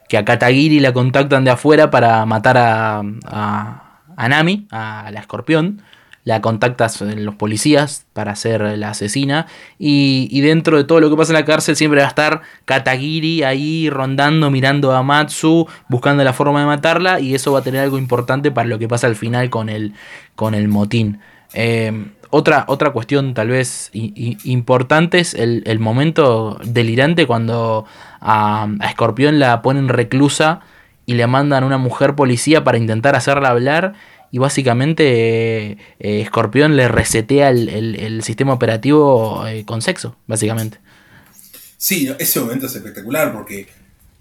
que a Katagiri la contactan de afuera para matar a, a, a Nami, a la escorpión la contactas los policías para ser la asesina. Y, dentro de todo lo que pasa en la cárcel siempre va a estar Katagiri ahí rondando, mirando a Matsu, buscando la forma de matarla. Y eso va a tener algo importante para lo que pasa al final con el, con el motín. Eh, otra, otra cuestión tal vez importante es el, momento delirante cuando a, a Escorpión la ponen reclusa y le mandan una mujer policía para intentar hacerla hablar y básicamente eh, Escorpión le resetea el, sistema operativo eh, con sexo, básicamente. Sí, ese momento es espectacular porque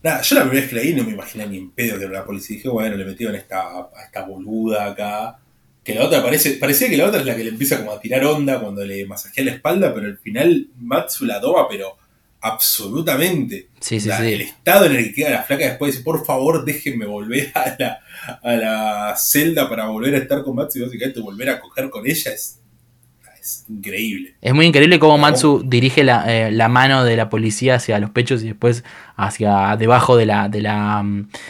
nada, yo la primera vez que leí no me imaginé ni en pedo que la policía. Dije, bueno, le metieron esta, a esta boluda acá. Que la otra parece, parecía que la otra es la que le empieza como a tirar onda cuando le masajea la espalda, pero al final Matsu la toma, pero absolutamente. Sí, sí, El estado en el que queda la flaca después dice, por favor, déjenme volver a la, a la celda para volver a estar con Matsu y básicamente volver a coger con ella es, es increíble. Es muy increíble cómo Matsu dirige eh, la, mano de la policía hacia los pechos y después hacia debajo de la, de la,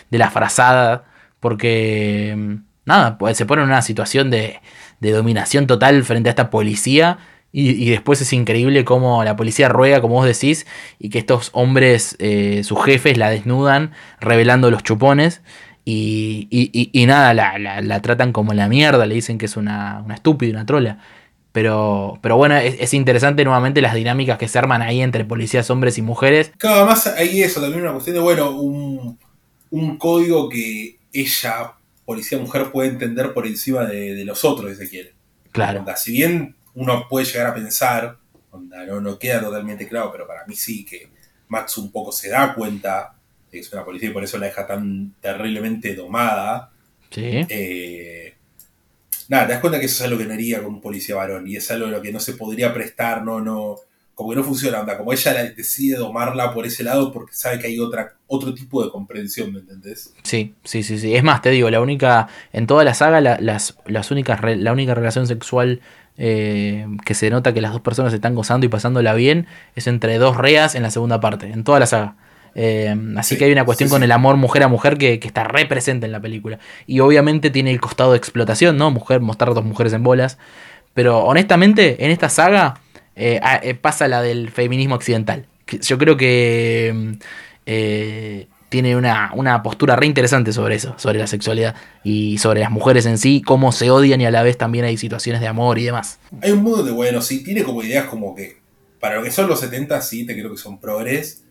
de la frazada, porque nada, pues se pone en una situación de, de dominación total frente a esta policía y, después es increíble cómo la policía ruega, como vos decís, y que estos hombres, eh, sus jefes, la desnudan, revelando los chupones. Y, y, nada, la, tratan como la mierda, le dicen que es una, una estúpida, una trola. Pero, pero bueno, es, interesante nuevamente las dinámicas que se arman ahí entre policías hombres y mujeres. Cada más ahí eso, también una cuestión de, bueno, un, un código que ella, policía mujer, puede entender por encima de, los otros, si se quiere. Claro. si bien uno puede llegar a pensar, no, no queda totalmente claro, pero para mí sí, que Max un poco se da cuenta de que es una policía y por eso la deja tan terriblemente domada. Sí. Eh, nada, te das cuenta que eso es algo que no haría con un policía varón y es algo a lo que no se podría prestar, no, no, como que no funciona, anda, como ella decide domarla por ese lado porque sabe que hay otra, otro tipo de comprensión, ¿me entendés? Sí, sí, sí, sí. Es más, te digo, la única, en toda la saga, las, las únicas, la única relación sexual eh, que se nota que las dos personas están gozando y pasándola bien, es entre dos reas en la segunda parte, en toda la saga. Eh, así que hay una cuestión con el amor mujer a mujer que, está re presente en la película. Y obviamente tiene el costado de explotación, ¿no? Mujer, mostrar a dos mujeres en bolas. Pero honestamente, en esta saga eh, pasa la del feminismo occidental. Yo creo que tiene una, postura re interesante sobre eso, sobre la sexualidad y sobre las mujeres en sí, cómo se odian y a la vez también hay situaciones de amor y demás. Hay un mundo de bueno, sí, tiene como ideas como que para lo que son los 70 sí, te creo que son progres,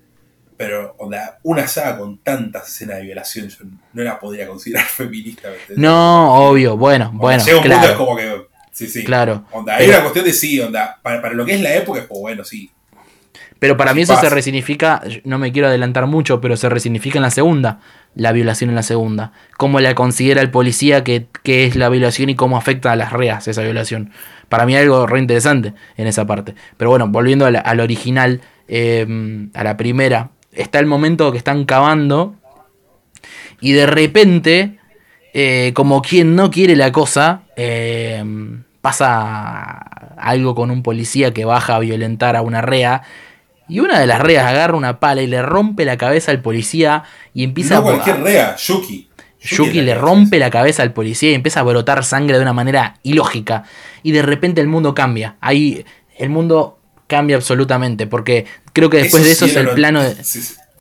pero onda, una saga con tantas escenas de violación yo no la podría considerar feminista. No, obvio, bueno, bueno. claro. es como que, sí, sí. Claro. Onda, hay una cuestión de sí, onda, para, para, lo que es la época es como, bueno, sí, pero para mí eso se resignifica, no me quiero adelantar mucho, pero se resignifica en la segunda, la violación en la segunda. Cómo la considera el policía que, es la violación y cómo afecta a las reas esa violación. Para mí hay algo re interesante en esa parte. Pero bueno, volviendo al, original, em, a la primera, está el momento que están cavando y de repente, eh, como quien no quiere la cosa, em, pasa algo con un policía que baja a violentar a una rea y una de las reas agarra una pala y le rompe la cabeza al policía y empieza no a. cualquier rea, Yuki. Yuki, le rompe la cabeza al policía y empieza a brotar sangre de una manera ilógica. Y de repente el mundo cambia. Ahí el mundo cambia absolutamente. Porque creo que después de eso es el plano de.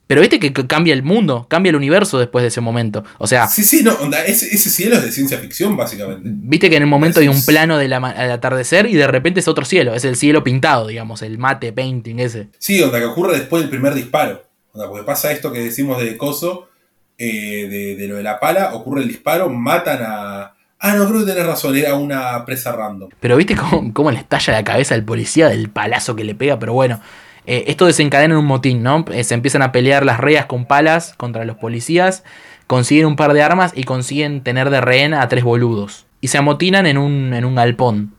Pero viste que cambia el mundo, cambia el universo después de ese momento. O sea. Sí, sí, no, onda, ese, cielo es de ciencia ficción, básicamente. Viste que en el momento hay un plano del atardecer y de repente es otro cielo. Es el cielo pintado, digamos, el mate painting ese. Sí, onda, que ocurre después del primer disparo. Onda, porque pasa esto que decimos de Coso, eh, de, lo de la pala, ocurre el disparo, matan a. Ah, no, creo que tenés razón, era una presa random. Pero viste cómo, cómo le estalla la cabeza al policía del palazo que le pega, pero bueno. Eh, esto desencadena en un motín, ¿no? Eh, se empiezan a pelear las reas con palas contra los policías, consiguen un par de armas y consiguen tener de rehén a tres boludos. Y se amotinan en un, en un galpón.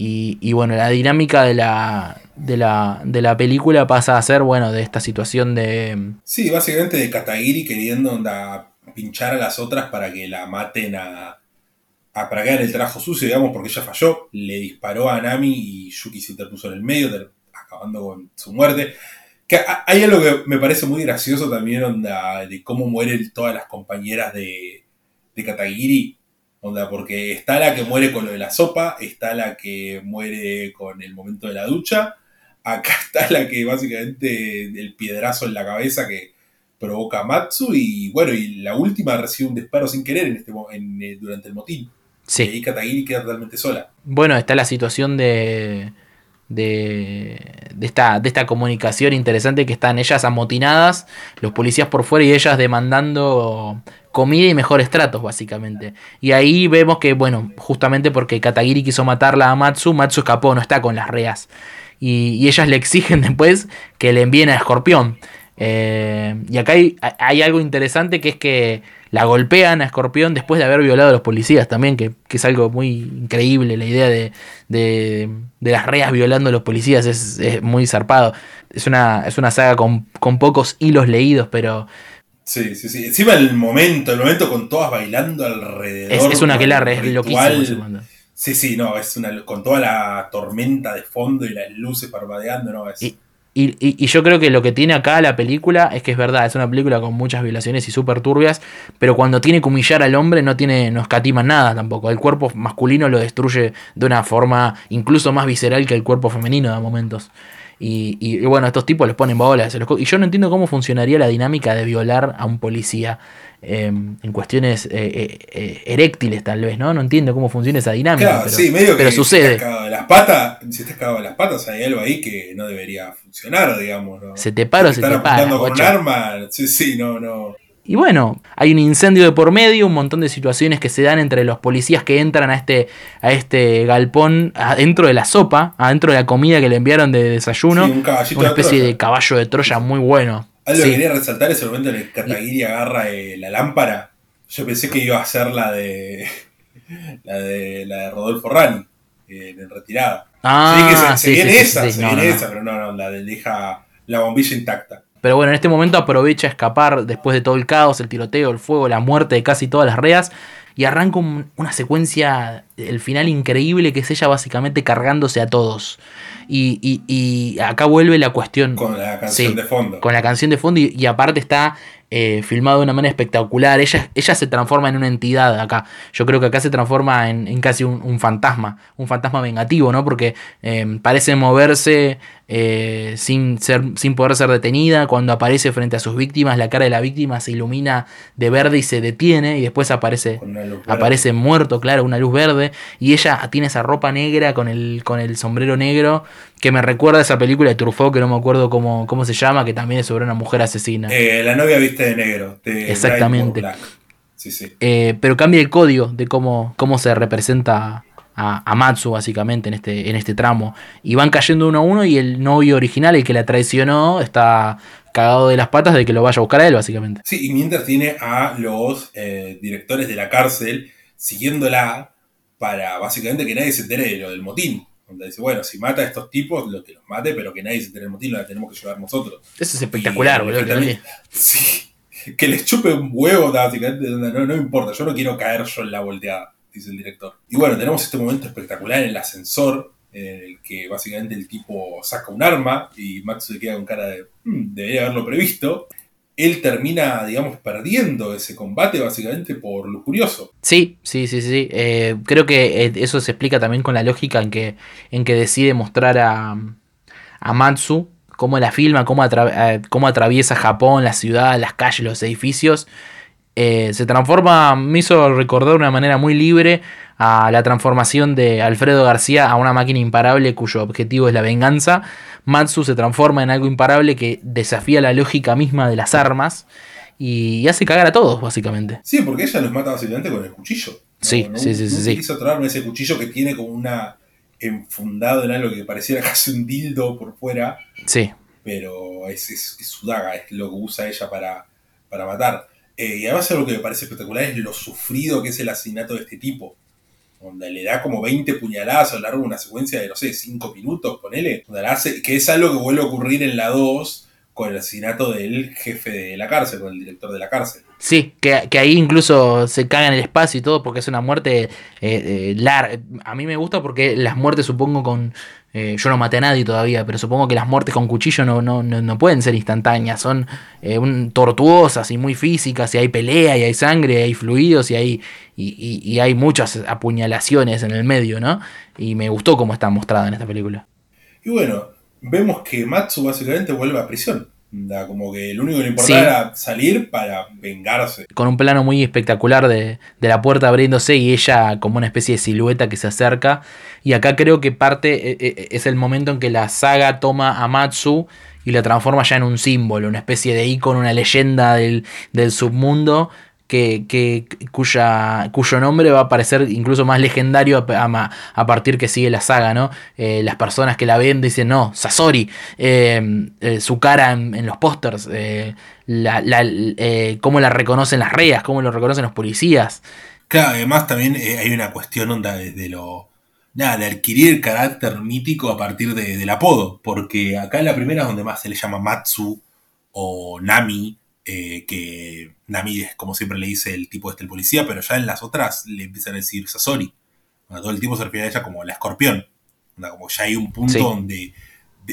Y, bueno, la dinámica de la, de, la, de la película pasa a ser, bueno, de esta situación de... Sí, básicamente de Katagiri queriendo pinchar a las otras para que la maten a, a para que hagan el trabajo sucio, digamos, porque ella falló. Le disparó a Nami y Yuki se interpuso en el medio, acabando con su muerte. Que hay algo que me parece muy gracioso también, onda, de cómo mueren todas las compañeras de, de Katagiri. Onda, porque está la que muere con lo de la sopa, está la que muere con el momento de la ducha, acá está la que básicamente el piedrazo en la cabeza que provoca Matsu y bueno, y la última recibe un disparo sin querer en este, en, eh, durante el motín. Sí. Y ahí Katagiri queda totalmente sola. Bueno, está la situación de, de, de esta, de esta comunicación interesante que están ellas amotinadas, los policías por fuera y ellas demandando comida y mejores tratos, básicamente. Y ahí vemos que, bueno, justamente porque Katagiri quiso matarla a Matsu, Matsu escapó, no está con las reas. Y, y ellas le exigen después que le envíen a Escorpión. Eh, y acá hay, hay, algo interesante que es que la golpean a Escorpión después de haber violado a los policías también, que, que es algo muy increíble. La idea de, de, de las reas violando a los policías es, es, muy zarpado. Es una, es una saga con, con pocos hilos leídos, pero, Sí, sí, sí. Encima el momento, el momento con todas bailando alrededor. Es, es una aquelarre, es loquísimo. Sí, sí, no, es una, con toda la tormenta de fondo y las luces parpadeando, no, es... Y, y, y, yo creo que lo que tiene acá la película es que es verdad, es una película con muchas violaciones y súper turbias, pero cuando tiene que humillar al hombre no tiene, no escatima nada tampoco. El cuerpo masculino lo destruye de una forma incluso más visceral que el cuerpo femenino de momentos. Y, y, y, bueno, estos tipos les ponen bolas. Y yo no entiendo cómo funcionaría la dinámica de violar a un policía eh, en cuestiones eh, eh, eréctiles, tal vez, ¿no? No entiendo cómo funciona esa dinámica. Claro, pero, sí, medio pero que sucede. Si estás de las patas, si estás cagado de las patas, hay algo ahí que no debería funcionar, digamos. ¿no? Se te para o se te para. con un arma, sí, sí, no, no. Y bueno, hay un incendio de por medio, un montón de situaciones que se dan entre los policías que entran a este, a este galpón, adentro de la sopa, adentro de la comida que le enviaron de desayuno. Sí, un una especie de, caballo de Troya muy bueno. Algo sí. que quería resaltar es el momento en el que Katagiri agarra eh, la lámpara. Yo pensé que iba a ser la de. la de, la de Rodolfo Rani, eh, en retirada. Ah, sí, que se, sí, se viene sí, esa, se no, viene no, esa, pero no, no, la de deja la bombilla intacta. Pero bueno, en este momento aprovecha a escapar después de todo el caos, el tiroteo, el fuego, la muerte de casi todas las reas. Y arranca un, una secuencia, el final increíble, que es ella básicamente cargándose a todos. Y, y, y acá vuelve la cuestión. Con la canción sí, de fondo. Con la canción de fondo. Y, y aparte está eh, filmado de una manera espectacular. Ella, ella se transforma en una entidad acá. Yo creo que acá se transforma en, en casi un, un, fantasma. Un fantasma vengativo, ¿no? Porque eh, parece moverse eh, sin, ser, sin poder ser detenida. Cuando aparece frente a sus víctimas, la cara de la víctima se ilumina de verde y se detiene. Y después aparece, aparece muerto, claro, una luz verde. Y ella tiene esa ropa negra con el, con el sombrero negro. Que me recuerda a esa película de Truffaut, que no me acuerdo cómo, cómo se llama, que también es sobre una mujer asesina. Eh, la novia viste de negro. De Exactamente. Sí, sí. Eh, pero cambia el código de cómo, cómo se representa a, a, Matsu, básicamente, en este, en este tramo. Y van cayendo uno a uno y el novio original, el que la traicionó, está cagado de las patas de que lo vaya a buscar a él, básicamente. Sí, y mientras tiene a los eh, directores de la cárcel siguiéndola para básicamente que nadie se entere de lo del motín. Donde dice, bueno, si mata a estos tipos, lo que los mate, pero que nadie se entere del motín, lo tenemos que llevar nosotros. Eso es espectacular, boludo. También, sí, que les chupe un huevo, básicamente, no, no importa, yo no quiero caer yo en la volteada, dice el director. Y bueno, tenemos este momento espectacular en el ascensor, en el que básicamente el tipo saca un arma y Max se queda con cara de, mmm, debería haberlo previsto. Él termina, digamos, perdiendo ese combate básicamente por lujurioso. Sí, sí, sí, sí. Eh, creo que eso se explica también con la lógica en que, en que decide mostrar a, a Matsu cómo la filma, cómo, atra cómo atraviesa Japón, la ciudad, las calles, los edificios. Eh, se transforma, me hizo recordar de una manera muy libre a la transformación de Alfredo García a una máquina imparable cuyo objetivo es la venganza. Matsu se transforma en algo imparable que desafía la lógica misma de las armas y hace cagar a todos, básicamente. Sí, porque ella los mata básicamente con el cuchillo. ¿no? Sí, no, sí, sí, no sí. arma, ese cuchillo que tiene como una enfundado en algo que pareciera casi un dildo por fuera. Sí. Pero es, es, es su daga, es lo que usa ella para, para matar. Eh, y además algo que me parece espectacular es lo sufrido que es el asesinato de este tipo. Donde le da como 20 puñaladas a lo largo de una secuencia de, no sé, 5 minutos, ponele. Donde que es algo que vuelve a ocurrir en la 2 con el asesinato del jefe de la cárcel, con el director de la cárcel. Sí, que, que ahí incluso se caga en el espacio y todo porque es una muerte eh, eh, larga. A mí me gusta porque las muertes supongo con... Eh, yo no maté a nadie todavía, pero supongo que las muertes con cuchillo no, no, no, no pueden ser instantáneas, son eh, un, tortuosas y muy físicas, y hay pelea, y hay sangre, y hay fluidos, y hay, y, y, y hay muchas apuñalaciones en el medio, ¿no? Y me gustó cómo está mostrada en esta película. Y bueno, vemos que Matsu básicamente vuelve a prisión. Da, como que lo único que le importaba era salir para vengarse. Con un plano muy espectacular de, de, la puerta abriéndose y ella como una especie de silueta que se acerca. Y acá creo que parte, e, e, es el momento en que la saga toma a Matsu y la transforma ya en un símbolo, una especie de icono, una leyenda del, del submundo que, cuya, cuyo nombre va a parecer incluso más legendario a, partir que sigue la saga, ¿no? Eh, las personas que la ven dicen, no, Sasori, eh, eh, su cara en, los pósters, cómo la reconocen las reas, cómo lo reconocen los policías. Claro, además también hay una cuestión onda desde lo... Nada, de adquirir carácter mítico a partir del apodo, porque acá en la primera es donde más se le llama Matsu o Nami, eh, que Nami es como siempre le dice el tipo este el policía, pero ya en las otras le empiezan a decir Sasori. todo el tiempo se refiere a ella como la escorpión. como ya hay un punto donde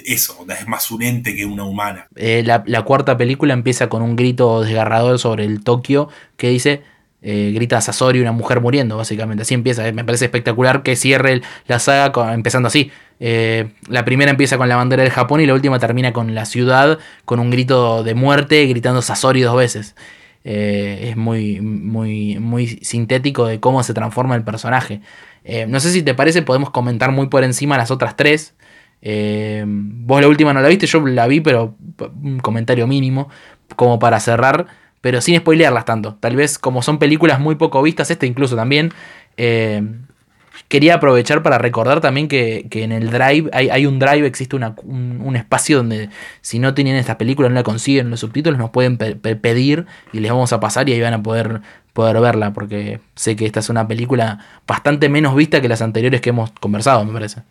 eso, es más un ente que una humana. Eh, la, cuarta película empieza con un grito desgarrador sobre el Tokio que dice eh, grita Sasori, una mujer muriendo, básicamente. Así empieza. Me parece espectacular que cierre la saga empezando así. Eh, la primera empieza con la bandera del Japón y la última termina con la ciudad con un grito de muerte gritando Sasori dos veces. Eh, es muy, muy, muy sintético de cómo se transforma el personaje. Eh, no sé si te parece, podemos comentar muy por encima las otras tres. vos la última no la viste, yo la vi, pero un comentario mínimo, como para cerrar, pero sin spoilearlas tanto. Tal vez como son películas muy poco vistas, esta incluso también, Quería aprovechar para recordar también que, en el Drive, hay, un Drive, existe un, espacio donde si no tienen esta película, no la consiguen los subtítulos, nos pueden pedir y les vamos a pasar y ahí van a poder, poder verla, porque sé que esta es una película bastante menos vista que las anteriores que hemos conversado, me parece.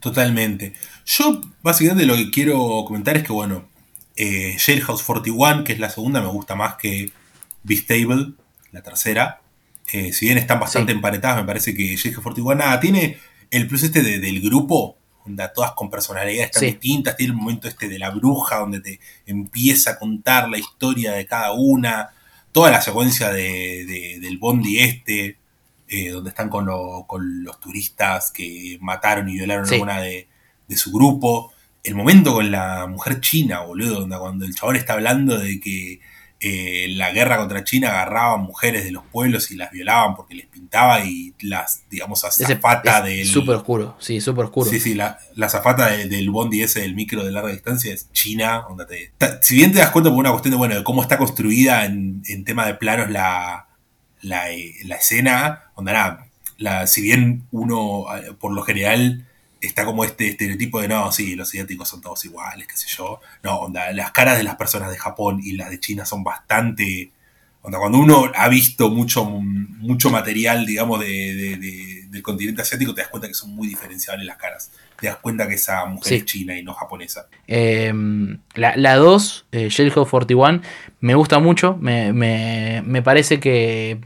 Totalmente. Yo básicamente lo que quiero comentar es que, bueno, eh, Jailhouse 41, que es la segunda, me gusta más que Beastable, la tercera. Eh, si bien están bastante emparentadas, me parece que J.K. 41 nada, tiene el plus este del grupo, donde todas con personalidades tan distintas, tiene el momento este de la bruja, donde te empieza a contar la historia de cada una, toda la secuencia de, del bondi este, eh, donde están con, los turistas que mataron y violaron a una de, de, su grupo, el momento con la mujer china, boludo, donde cuando el chabón está hablando de que eh, la guerra contra China agarraban mujeres de los pueblos y las violaban porque les pintaba y las, digamos, a zafata del. Súper oscuro, sí, súper oscuro. Sí, sí, la, la zafata del bondi ese del micro de larga distancia es China. si bien te das cuenta por una cuestión de, bueno, de cómo está construida en, tema de planos la, la, eh, la escena, onda nada, la, si bien uno eh, por lo general está como este estereotipo de no, sí, los asiáticos son todos iguales, qué sé yo. No, onda, las caras de las personas de Japón y las de China son bastante. Onda, cuando uno ha visto mucho, mucho material, digamos, de, del continente asiático, te das cuenta que son muy diferenciables las caras. Te das cuenta que esa mujer es china y no japonesa. Em, la 2, eh, 41, me gusta mucho. Me, me, me parece que.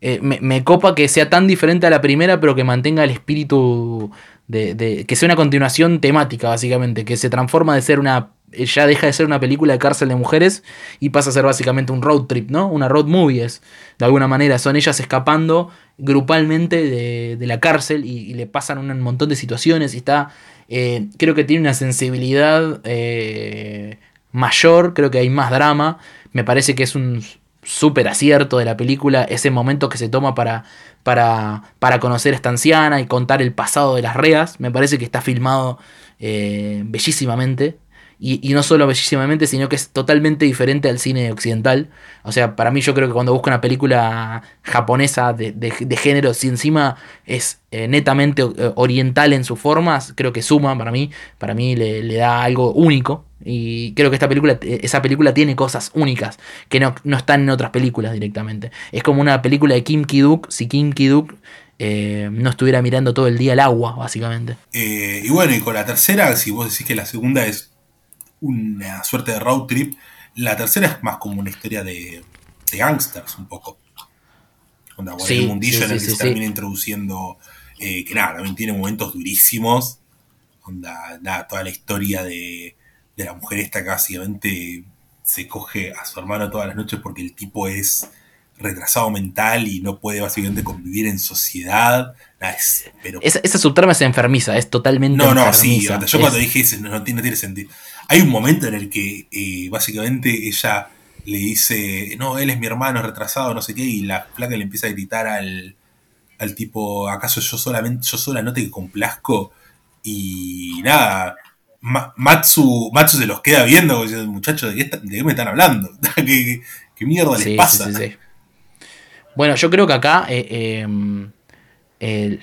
Eh, me, me, copa que sea tan diferente a la primera, pero que mantenga el espíritu de, que sea una continuación temática, básicamente, que se transforma de ser una. ya deja de ser una película de cárcel de mujeres y pasa a ser básicamente un road trip, ¿no? Una road movie es, de alguna manera. Son ellas escapando grupalmente de, la cárcel y, le pasan un montón de situaciones y está. Eh, creo que tiene una sensibilidad eh, mayor, creo que hay más drama. Me parece que es un súper acierto de la película, ese momento que se toma para para, para conocer a esta anciana y contar el pasado de las reas. Me parece que está filmado eh, bellísimamente. Y, no solo bellísimamente, sino que es totalmente diferente al cine occidental. O sea, para mí yo creo que cuando busco una película japonesa de, género, si encima es eh, netamente eh, oriental en sus formas, creo que suma para mí. Para mí le, le da algo único. Y creo que esta película, esa película tiene cosas únicas que no, están en otras películas directamente. Es como una película de Kim Ki-duk, si Kim Ki-duk eh, no estuviera mirando todo el día el agua, básicamente. Eh, y bueno, y con la tercera, si vos decís que la segunda es una suerte de road trip, la tercera es más como una historia de, de gangsters, un poco. Onda, sí, el mundillo en el que se termina introduciendo, eh, que nada, también tiene momentos durísimos. Onda, nada, toda la historia de de la mujer esta que básicamente se coge a su hermano todas las noches porque el tipo es retrasado mental y no puede básicamente convivir en sociedad. pero... esa, esa subtrama es enfermiza, es totalmente No, no, sí, yo cuando dije eso no, tiene sentido. Hay un momento en el que eh, básicamente ella le dice, no, él es mi hermano retrasado, no sé qué, y la flaca le empieza a gritar al, al tipo, ¿acaso yo solamente, yo sola no te complazco? Y nada, Matsu, Matsu se los queda viendo, muchachos, ¿de qué, me están hablando? ¿Qué, mierda les pasa? bueno, yo creo que acá, eh, em,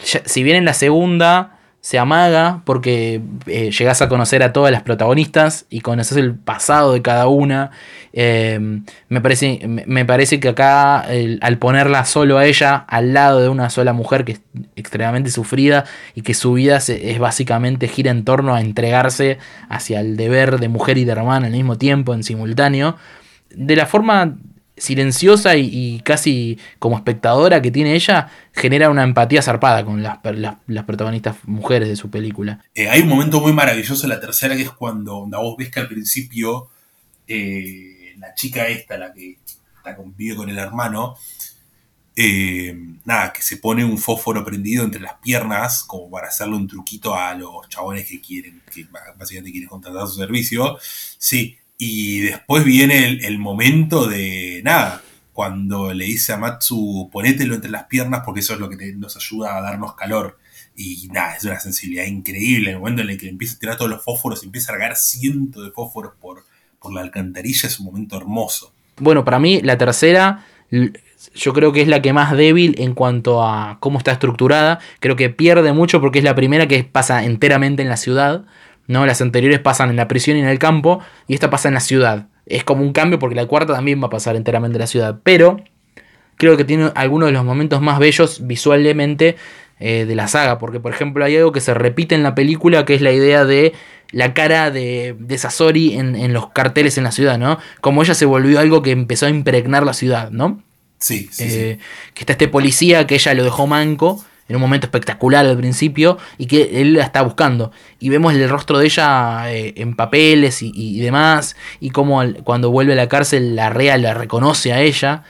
si bien en la segunda se amaga porque eh, llegas a conocer a todas las protagonistas y conoces el pasado de cada una. Eh, me, parece, me parece que acá, al ponerla solo a ella, al lado de una sola mujer que es extremadamente sufrida y que su vida es básicamente gira en torno a entregarse hacia el deber de mujer y de hermana al mismo tiempo, en simultáneo, de la forma silenciosa y, casi como espectadora que tiene ella, genera una empatía zarpada con las, las, protagonistas mujeres de su película. Eh, hay un momento muy maravilloso en la tercera que es cuando vos ves que al principio eh, la chica esta, la que está convive con el hermano, eh, nada, que se pone un fósforo prendido entre las piernas como para hacerle un truquito a los chabones que quieren, que básicamente quieren contratar su servicio. Sí, y después viene el, momento de nada, cuando le dice a Matsu, ponételo entre las piernas porque eso es lo que nos ayuda a darnos calor. Y nada, es una sensibilidad increíble. El momento en el que empieza a tirar todos los fósforos, empieza a regar cientos de fósforos por, por la alcantarilla, es un momento hermoso. Bueno, para mí la tercera yo creo que es la que más débil en cuanto a cómo está estructurada. Creo que pierde mucho porque es la primera que pasa enteramente en la ciudad. ¿No? Las anteriores pasan en la prisión y en el campo, y esta pasa en la ciudad. Es como un cambio porque la cuarta también va a pasar enteramente en la ciudad. Pero creo que tiene algunos de los momentos más bellos visualmente eh, de la saga. Porque, por ejemplo, hay algo que se repite en la película, que es la idea de la cara de, de Sasori en, los carteles en la ciudad, ¿no? Como ella se volvió algo que empezó a impregnar la ciudad, ¿no? Sí, sí, eh, Que está este policía que ella lo dejó manco en un momento espectacular al principio y que él la está buscando. Y vemos el rostro de ella eh, en papeles y, demás, y como cuando vuelve a la cárcel la REA la reconoce a ella.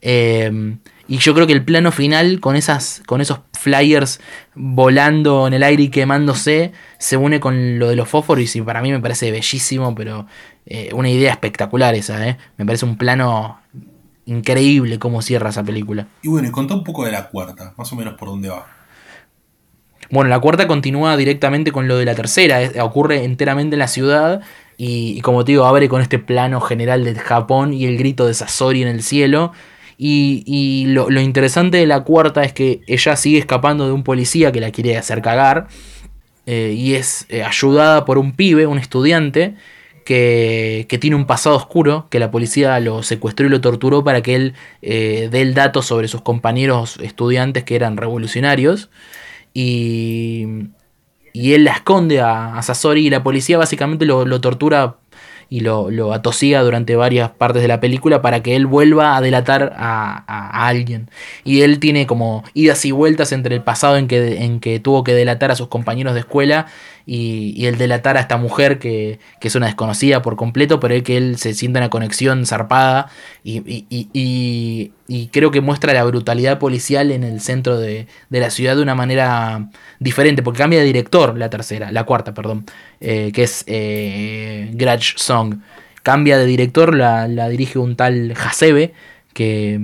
Em, y yo creo que el plano final, con, esas, con esos flyers volando en el aire y quemándose, se une con lo de los fósforos y para mí me parece bellísimo, pero eh, una idea espectacular esa, ¿eh? Me parece un plano increíble cómo cierra esa película. Y bueno, y contá un poco de la cuarta, más o menos por dónde va. Bueno, la cuarta continúa directamente con lo de la tercera, ocurre enteramente en la ciudad y, como te digo, abre con este plano general de Japón y el grito de Sasori en el cielo. Y, lo, interesante de la cuarta es que ella sigue escapando de un policía que la quiere hacer cagar eh, y es eh, ayudada por un pibe, un estudiante, que, tiene un pasado oscuro, que la policía lo secuestró y lo torturó para que él eh, dé el dato sobre sus compañeros estudiantes que eran revolucionarios. Y, y él la esconde a, a, Sasori y la policía básicamente lo, tortura y lo, lo, atosiga durante varias partes de la película para que él vuelva a delatar a, alguien. Y él tiene como idas y vueltas entre el pasado que, en que tuvo que delatar a sus compañeros de escuela y, el delatar a esta mujer que, es una desconocida por completo, pero es que él se siente una conexión zarpada y, y, creo que muestra la brutalidad policial en el centro de, la ciudad de una manera diferente, porque cambia de director la tercera, la cuarta, perdón, eh, que es eh, Song. Cambia de director, la, la dirige un tal Hasebe, que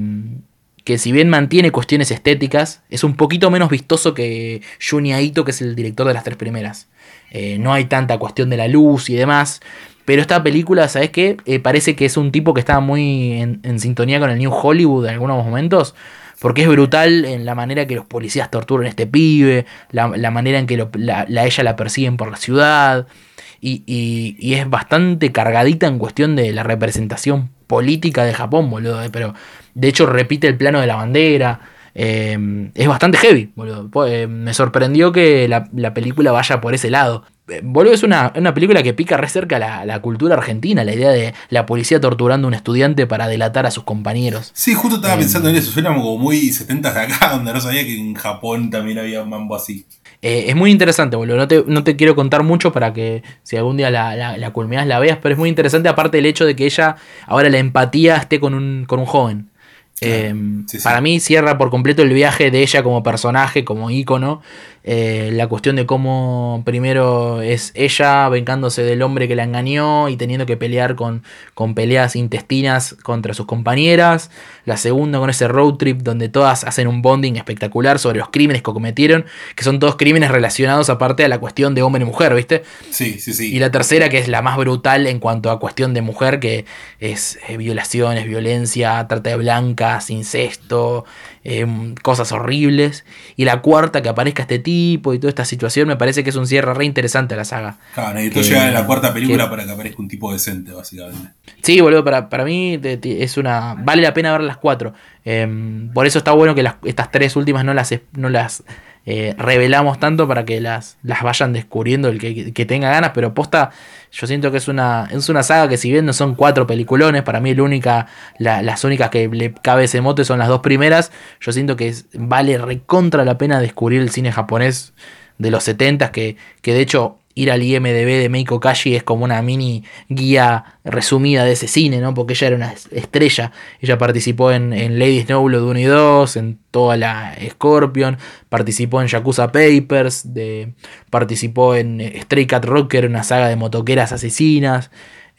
que si bien mantiene cuestiones estéticas, es un poquito menos vistoso que Juni Aito, que es el director de las tres primeras. Eh, no hay tanta cuestión de la luz y demás. Pero esta película, ¿sabes qué? Eh, parece que es un tipo que está muy en, sintonía con el New Hollywood en algunos momentos. Porque es brutal en la manera que los policías torturan a este pibe, la, manera en que la, ella la persiguen por la ciudad. Y, y, es bastante cargadita en cuestión de la representación política de Japón, boludo. Eh, pero de hecho repite el plano de la bandera. Eh, es bastante heavy, boludo. Eh, me sorprendió que la, película vaya por ese lado. boludo, es una, película que pica re cerca la, la cultura argentina, la idea de la policía torturando a un estudiante para delatar a sus compañeros. Sí, justo estaba pensando en eso. Suena como muy 70 de acá, donde no sabía que en Japón también había un mambo así. es muy interesante, boludo. No te, no te, quiero contar mucho para que si algún día la, la, la culminas la veas, pero es muy interesante aparte del hecho de que ella, ahora la empatía esté con un, con un joven. Em, para mí cierra por completo el viaje de ella como personaje, como ícono. Eh, la cuestión de cómo primero es ella vengándose del hombre que la engañó y teniendo que pelear con, con peleas intestinas contra sus compañeras. La segunda con ese road trip donde todas hacen un bonding espectacular sobre los crímenes que cometieron, que son todos crímenes relacionados aparte a la cuestión de hombre y mujer, ¿viste? Sí, sí, sí. Y la tercera, que es la más brutal en cuanto a cuestión de mujer, que es eh, violaciones, violencia, trata de blancas, incesto, em, cosas horribles. Y la cuarta, que aparezca este tipo y toda esta situación, me parece que es un cierre re interesante a la saga. Claro, necesito llegar a la cuarta película para que aparezca un tipo decente, básicamente. Sí, boludo, para, para mí es una. Vale la pena ver las cuatro. Em, por eso está bueno que las, estas tres últimas no las, no las eh, revelamos tanto para que las, las vayan descubriendo el que, tenga ganas, pero posta, yo siento que es una, es una saga que si bien no son cuatro peliculones, para mí la única, las únicas que le cabe ese mote son las dos primeras, yo siento que vale recontra la pena descubrir el cine japonés de los 70 que, que de hecho ir al IMDB de Meiko Kashi es como una mini guía resumida de ese cine, ¿no? Porque ella era una estrella. Ella participó en, Lady Snowblood 1 y 2, en toda la Scorpion, participó en Yakuza Papers, de, participó en Stray Cat Rocker, una saga de motoqueras asesinas.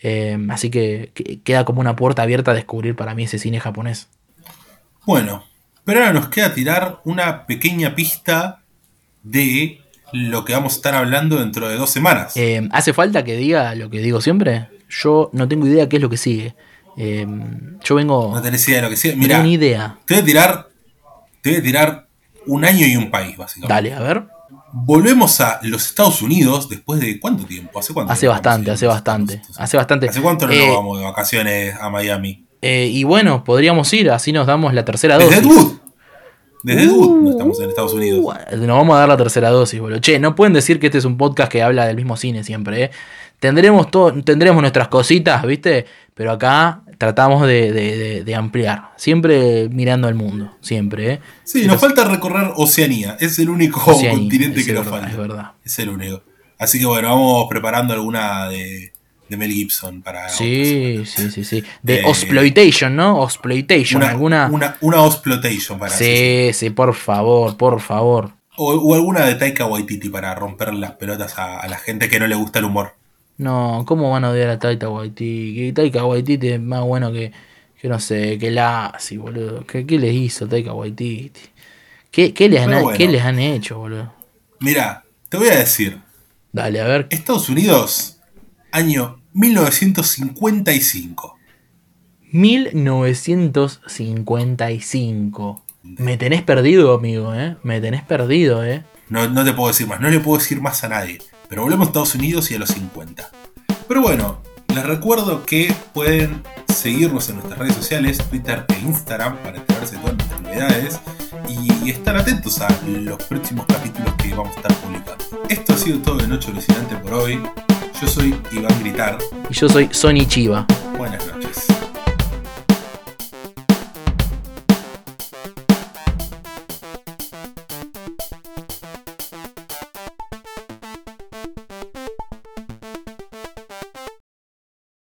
Eh, así que, que queda como una puerta abierta a descubrir para mí ese cine japonés. Bueno, pero ahora nos queda tirar una pequeña pista de lo que vamos a estar hablando dentro de dos semanas. Eh, ¿Hace falta que diga lo que digo siempre? Yo no tengo idea qué es lo que sigue. Eh, yo vengo. No tenés idea de lo que sigue. Mira, no tengo ni idea. Te voy a tirar. Te voy a tirar un año y un país, básicamente. Dale, a ver. Volvemos a los Estados Unidos después de cuánto tiempo? ¿Hace cuánto? Hace bastante, hace bastante. Hace bastante. ¿Hace cuánto no eh, vamos de vacaciones a Miami? y bueno, podríamos ir, así nos damos la tercera dosis. Desde uh, no estamos en Estados Unidos. Nos vamos a dar la tercera dosis, boludo. Che, no pueden decir que este es un podcast que habla del mismo cine siempre, ¿eh? Tendremos, todo, tendremos nuestras cositas, ¿viste? Pero acá tratamos de, ampliar. Siempre mirando al mundo, siempre, ¿eh? Sí, nos falta recorrer Oceanía. Es el único continente que nos falta. Es verdad. Es el único. Así que bueno, vamos preparando alguna de de Mel Gibson para. Sí, sí, sí, sí. De Osploitation, ¿no? Osploitation, una, alguna. Una, una Osploitation para. Sí, sí, por favor, por favor. O, alguna de Taika Waititi para romper las pelotas a, la gente que no le gusta el humor. No, ¿cómo van a odiar a Taika Waititi? Taika Waititi es más bueno que, que no sé, que la. Sí, boludo. ¿Qué, qué les hizo Taika Waititi? ¿Qué, qué, les han, ¿Qué les han hecho, boludo? Mira, te voy a decir. Dale, a ver. Estados Unidos, año 1955. 1955. Me tenés perdido, amigo, ¿eh? Me tenés perdido, ¿eh? No, no te puedo decir más, no le puedo decir más a nadie. Pero volvemos a Estados Unidos y a los 50. Pero bueno, les recuerdo que pueden seguirnos en nuestras redes sociales, Twitter e Instagram, para enterarse de todas nuestras novedades y estar atentos a los próximos capítulos que vamos a estar publicando. Esto ha sido todo de Noche Alucinante por hoy. Yo soy Iván Gritar. Y yo soy Sony Chiva. Buenas noches.